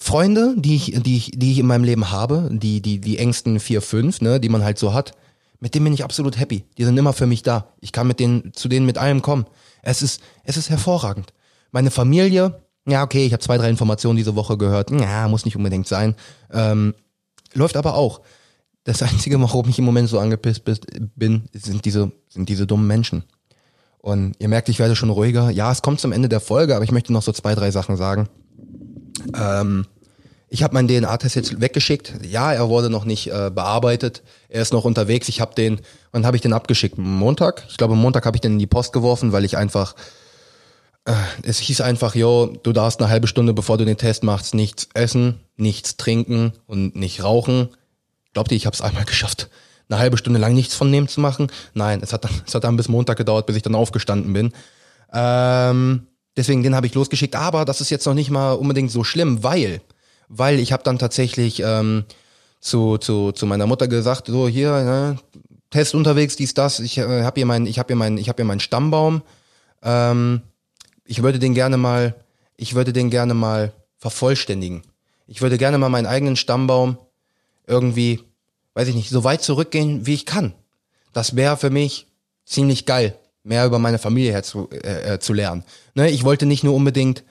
Freunde, die ich, die ich, die ich in meinem Leben habe, die, die, die engsten vier, fünf, ne, die man halt so hat, mit denen bin ich absolut happy. Die sind immer für mich da. Ich kann mit denen, zu denen mit allem kommen. Es ist, es ist hervorragend. Meine Familie, ja, okay, ich habe zwei, drei Informationen diese Woche gehört. Ja, muss nicht unbedingt sein. Ähm, läuft aber auch. Das Einzige, warum ich im Moment so angepisst bin, sind diese, sind diese dummen Menschen. Und ihr merkt, ich werde schon ruhiger. Ja, es kommt zum Ende der Folge, aber ich möchte noch so zwei, drei Sachen sagen. Ähm, ich habe meinen DNA-Test jetzt weggeschickt. Ja, er wurde noch nicht äh, bearbeitet. Er ist noch unterwegs. Ich habe den, wann habe ich den abgeschickt? Montag? Ich glaube, Montag habe ich den in die Post geworfen, weil ich einfach, äh, es hieß einfach, jo, du darfst eine halbe Stunde, bevor du den Test machst, nichts essen, nichts trinken und nicht rauchen. Glaubt ihr, ich habe es einmal geschafft, eine halbe Stunde lang nichts von dem zu machen? Nein, es hat dann, es hat dann bis Montag gedauert, bis ich dann aufgestanden bin. Ähm, Deswegen den habe ich losgeschickt, aber das ist jetzt noch nicht mal unbedingt so schlimm, weil, weil ich habe dann tatsächlich ähm, zu, zu, zu meiner Mutter gesagt, so hier, ne, Test unterwegs, dies, das, ich äh, habe hier meinen, ich habe hier meinen, ich habe hier meinen Stammbaum. Ähm, ich würde den gerne mal, ich würde den gerne mal vervollständigen. Ich würde gerne mal meinen eigenen Stammbaum irgendwie, weiß ich nicht, so weit zurückgehen, wie ich kann. Das wäre für mich ziemlich geil mehr über meine Familie her zu, äh, äh zu lernen. Ne, ich wollte nicht nur unbedingt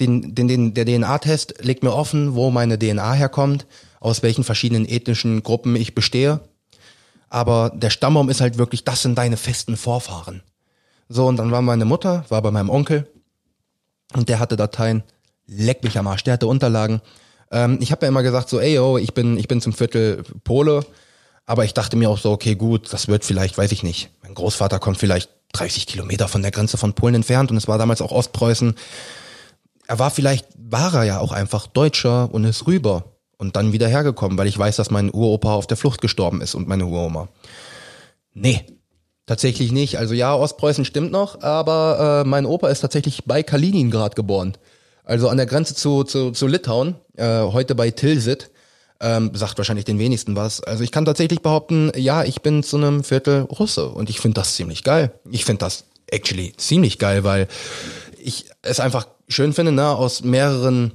den, den, den, der DNA-Test legt mir offen, wo meine DNA herkommt, aus welchen verschiedenen ethnischen Gruppen ich bestehe. Aber der Stammbaum ist halt wirklich, das sind deine festen Vorfahren. So, und dann war meine Mutter, war bei meinem Onkel und der hatte Dateien, leck mich am Arsch, der hatte Unterlagen. Ähm, ich habe ja immer gesagt so, ey, yo, ich bin, ich bin zum Viertel Pole, aber ich dachte mir auch so, okay, gut, das wird vielleicht, weiß ich nicht. Mein Großvater kommt vielleicht 30 Kilometer von der Grenze von Polen entfernt und es war damals auch Ostpreußen. Er war vielleicht, war er ja auch einfach Deutscher und ist rüber und dann wieder hergekommen, weil ich weiß, dass mein Uropa auf der Flucht gestorben ist und meine Uroma. Nee, tatsächlich nicht. Also ja, Ostpreußen stimmt noch, aber äh, mein Opa ist tatsächlich bei Kaliningrad geboren. Also an der Grenze zu, zu, zu Litauen, äh, heute bei Tilsit ähm, sagt wahrscheinlich den wenigsten was. Also ich kann tatsächlich behaupten, ja, ich bin zu einem Viertel Russe und ich finde das ziemlich geil. Ich finde das actually ziemlich geil, weil ich es einfach schön finde, ne, aus mehreren,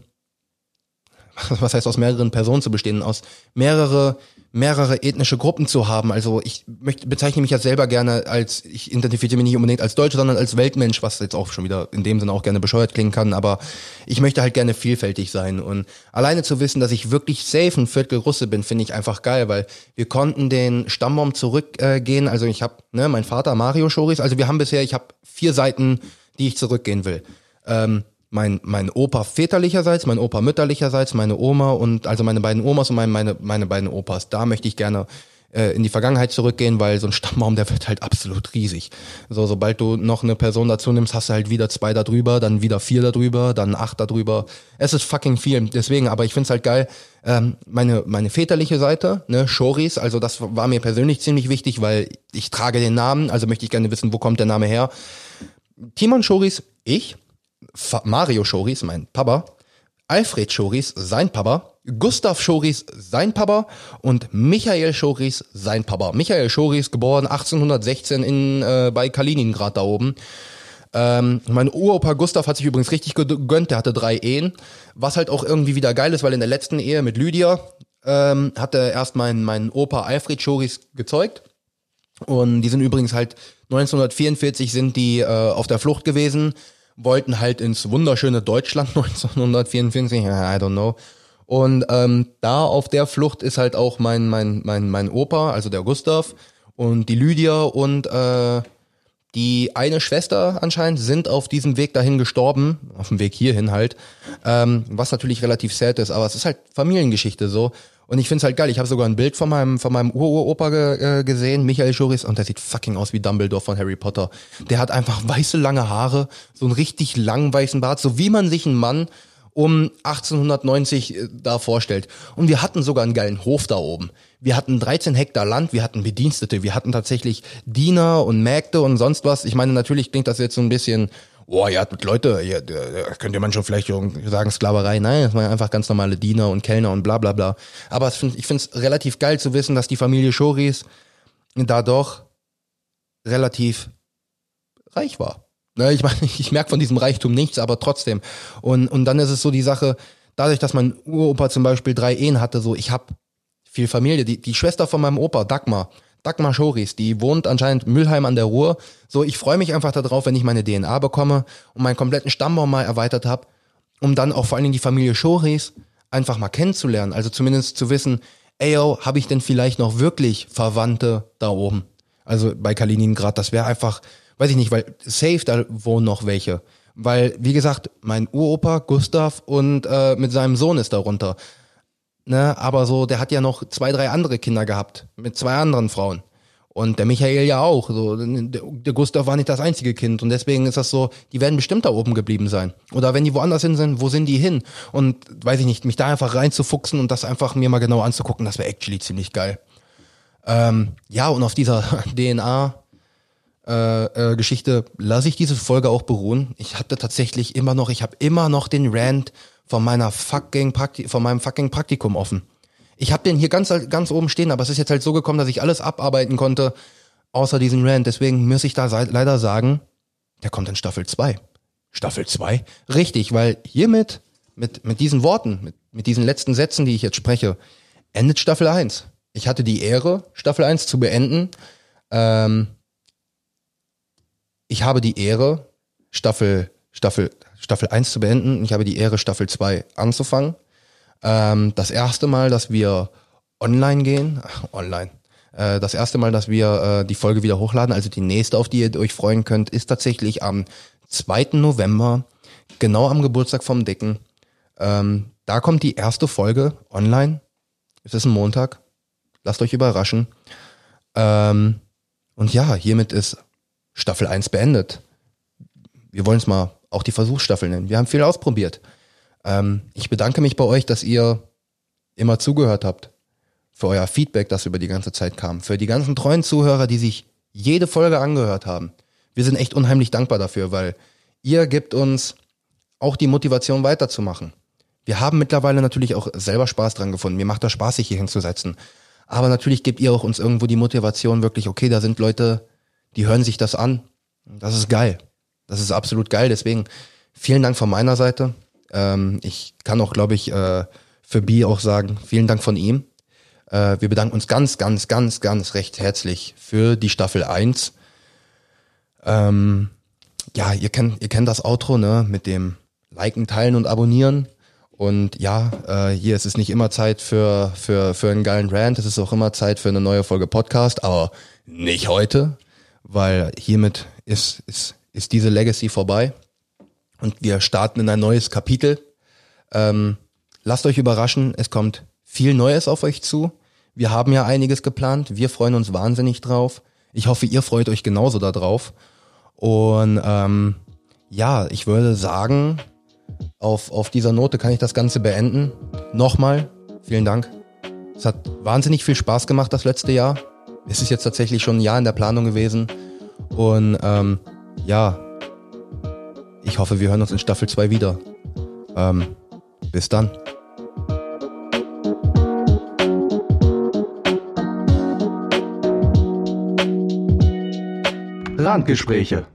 was heißt aus mehreren Personen zu bestehen, aus mehrere mehrere ethnische Gruppen zu haben. Also ich möchte, bezeichne mich ja selber gerne als, ich identifiziere mich nicht unbedingt als Deutscher, sondern als Weltmensch, was jetzt auch schon wieder in dem Sinne auch gerne bescheuert klingen kann, aber ich möchte halt gerne vielfältig sein. Und alleine zu wissen, dass ich wirklich safe ein Viertel Russe bin, finde ich einfach geil, weil wir konnten den Stammbaum zurückgehen. Äh, also ich habe, ne, mein Vater Mario Schoris, also wir haben bisher, ich habe vier Seiten, die ich zurückgehen will. Ähm, mein, mein Opa väterlicherseits, mein Opa mütterlicherseits, meine Oma und also meine beiden Omas und meine, meine, meine beiden Opas. Da möchte ich gerne äh, in die Vergangenheit zurückgehen, weil so ein Stammbaum, der wird halt absolut riesig. So, sobald du noch eine Person dazu nimmst, hast du halt wieder zwei da drüber, dann wieder vier da drüber, dann acht da drüber. Es ist fucking viel. Deswegen, aber ich find's halt geil, ähm, meine, meine väterliche Seite, ne, Shoris, also das war mir persönlich ziemlich wichtig, weil ich trage den Namen, also möchte ich gerne wissen, wo kommt der Name her. Timon Shoris, ich, Mario Shoris, mein Papa, Alfred Schoris, sein Papa, Gustav Schoris, sein Papa und Michael Schoris, sein Papa. Michael Schoris, geboren 1816 in, äh, bei Kaliningrad da oben. Ähm, mein Uropa Gustav hat sich übrigens richtig gegönnt, der hatte drei Ehen, was halt auch irgendwie wieder geil ist, weil in der letzten Ehe mit Lydia ähm, hat er erst meinen mein Opa Alfred Schoris gezeugt. Und die sind übrigens halt 1944 sind die äh, auf der Flucht gewesen wollten halt ins wunderschöne Deutschland 1944, I don't know. Und ähm, da auf der Flucht ist halt auch mein, mein, mein, mein Opa, also der Gustav und die Lydia und äh, die eine Schwester anscheinend sind auf diesem Weg dahin gestorben, auf dem Weg hierhin halt, ähm, was natürlich relativ sad ist, aber es ist halt Familiengeschichte so. Und ich find's halt geil. Ich habe sogar ein Bild von meinem von meinem Uropa ge, äh, gesehen, Michael Schuris, und der sieht fucking aus wie Dumbledore von Harry Potter. Der hat einfach weiße lange Haare, so einen richtig langen weißen Bart, so wie man sich einen Mann um 1890 äh, da vorstellt. Und wir hatten sogar einen geilen Hof da oben. Wir hatten 13 Hektar Land, wir hatten Bedienstete, wir hatten tatsächlich Diener und Mägde und sonst was. Ich meine, natürlich klingt das jetzt so ein bisschen ihr habt Leute, ihr, könnte man schon vielleicht sagen Sklaverei. Nein, das waren einfach ganz normale Diener und Kellner und bla bla bla. Aber ich finde es relativ geil zu wissen, dass die Familie Schoris da doch relativ reich war. Ne, ich meine, ich merke von diesem Reichtum nichts, aber trotzdem. Und, und dann ist es so die Sache, dadurch, dass mein Uropa zum Beispiel drei Ehen hatte, so ich habe viel Familie. Die, die Schwester von meinem Opa, Dagmar, Dagmar Schoris, die wohnt anscheinend Mülheim an der Ruhr. So, ich freue mich einfach darauf, wenn ich meine DNA bekomme und meinen kompletten Stammbaum mal erweitert habe, um dann auch vor allen Dingen die Familie Schoris einfach mal kennenzulernen. Also zumindest zu wissen, ey yo, habe ich denn vielleicht noch wirklich Verwandte da oben? Also bei Kaliningrad, das wäre einfach, weiß ich nicht, weil safe, da wohnen noch welche. Weil, wie gesagt, mein Uropa Gustav und äh, mit seinem Sohn ist darunter. Ne, aber so, der hat ja noch zwei, drei andere Kinder gehabt mit zwei anderen Frauen. Und der Michael ja auch. So, der Gustav war nicht das einzige Kind. Und deswegen ist das so, die werden bestimmt da oben geblieben sein. Oder wenn die woanders hin sind, wo sind die hin? Und weiß ich nicht, mich da einfach reinzufuchsen und das einfach mir mal genau anzugucken, das wäre actually ziemlich geil. Ähm, ja, und auf dieser DNA äh, äh, Geschichte lasse ich diese Folge auch beruhen. Ich hatte tatsächlich immer noch, ich habe immer noch den Rant von meiner fucking Prakti von meinem fucking Praktikum offen. Ich habe den hier ganz ganz oben stehen, aber es ist jetzt halt so gekommen, dass ich alles abarbeiten konnte, außer diesen Rant. Deswegen muss ich da leider sagen, der kommt in Staffel 2. Staffel 2? Richtig, weil hiermit, mit, mit diesen Worten, mit, mit diesen letzten Sätzen, die ich jetzt spreche, endet Staffel 1. Ich hatte die Ehre, Staffel 1 zu beenden. Ähm, ich habe die Ehre, Staffel, Staffel Staffel 1 zu beenden. Ich habe die Ehre, Staffel 2 anzufangen. Ähm, das erste Mal, dass wir online gehen, ach, online, äh, das erste Mal, dass wir äh, die Folge wieder hochladen, also die nächste, auf die ihr euch freuen könnt, ist tatsächlich am 2. November, genau am Geburtstag vom Dicken. Ähm, da kommt die erste Folge online. Es ist ein Montag. Lasst euch überraschen. Ähm, und ja, hiermit ist Staffel 1 beendet. Wir wollen es mal auch die Versuchsstaffel nennen. Wir haben viel ausprobiert. Ähm, ich bedanke mich bei euch, dass ihr immer zugehört habt. Für euer Feedback, das über die ganze Zeit kam. Für die ganzen treuen Zuhörer, die sich jede Folge angehört haben. Wir sind echt unheimlich dankbar dafür, weil ihr gebt uns auch die Motivation weiterzumachen. Wir haben mittlerweile natürlich auch selber Spaß dran gefunden. Mir macht das Spaß, sich hier hinzusetzen. Aber natürlich gebt ihr auch uns irgendwo die Motivation wirklich, okay, da sind Leute, die hören sich das an. Das ist geil. Das ist absolut geil. Deswegen vielen Dank von meiner Seite. Ähm, ich kann auch, glaube ich, äh, für Bi auch sagen, vielen Dank von ihm. Äh, wir bedanken uns ganz, ganz, ganz, ganz recht herzlich für die Staffel 1. Ähm, ja, ihr kennt, ihr kennt das Outro, ne, mit dem Liken, Teilen und Abonnieren. Und ja, äh, hier ist es nicht immer Zeit für, für, für einen geilen Rant, es ist auch immer Zeit für eine neue Folge Podcast, aber nicht heute, weil hiermit ist, ist ist diese Legacy vorbei und wir starten in ein neues Kapitel. Ähm, lasst euch überraschen, es kommt viel Neues auf euch zu. Wir haben ja einiges geplant. Wir freuen uns wahnsinnig drauf. Ich hoffe, ihr freut euch genauso darauf. Und ähm, ja, ich würde sagen, auf, auf dieser Note kann ich das Ganze beenden. Nochmal, vielen Dank. Es hat wahnsinnig viel Spaß gemacht das letzte Jahr. Es ist jetzt tatsächlich schon ein Jahr in der Planung gewesen. Und ähm, ja, ich hoffe, wir hören uns in Staffel 2 wieder. Ähm, bis dann. Randgespräche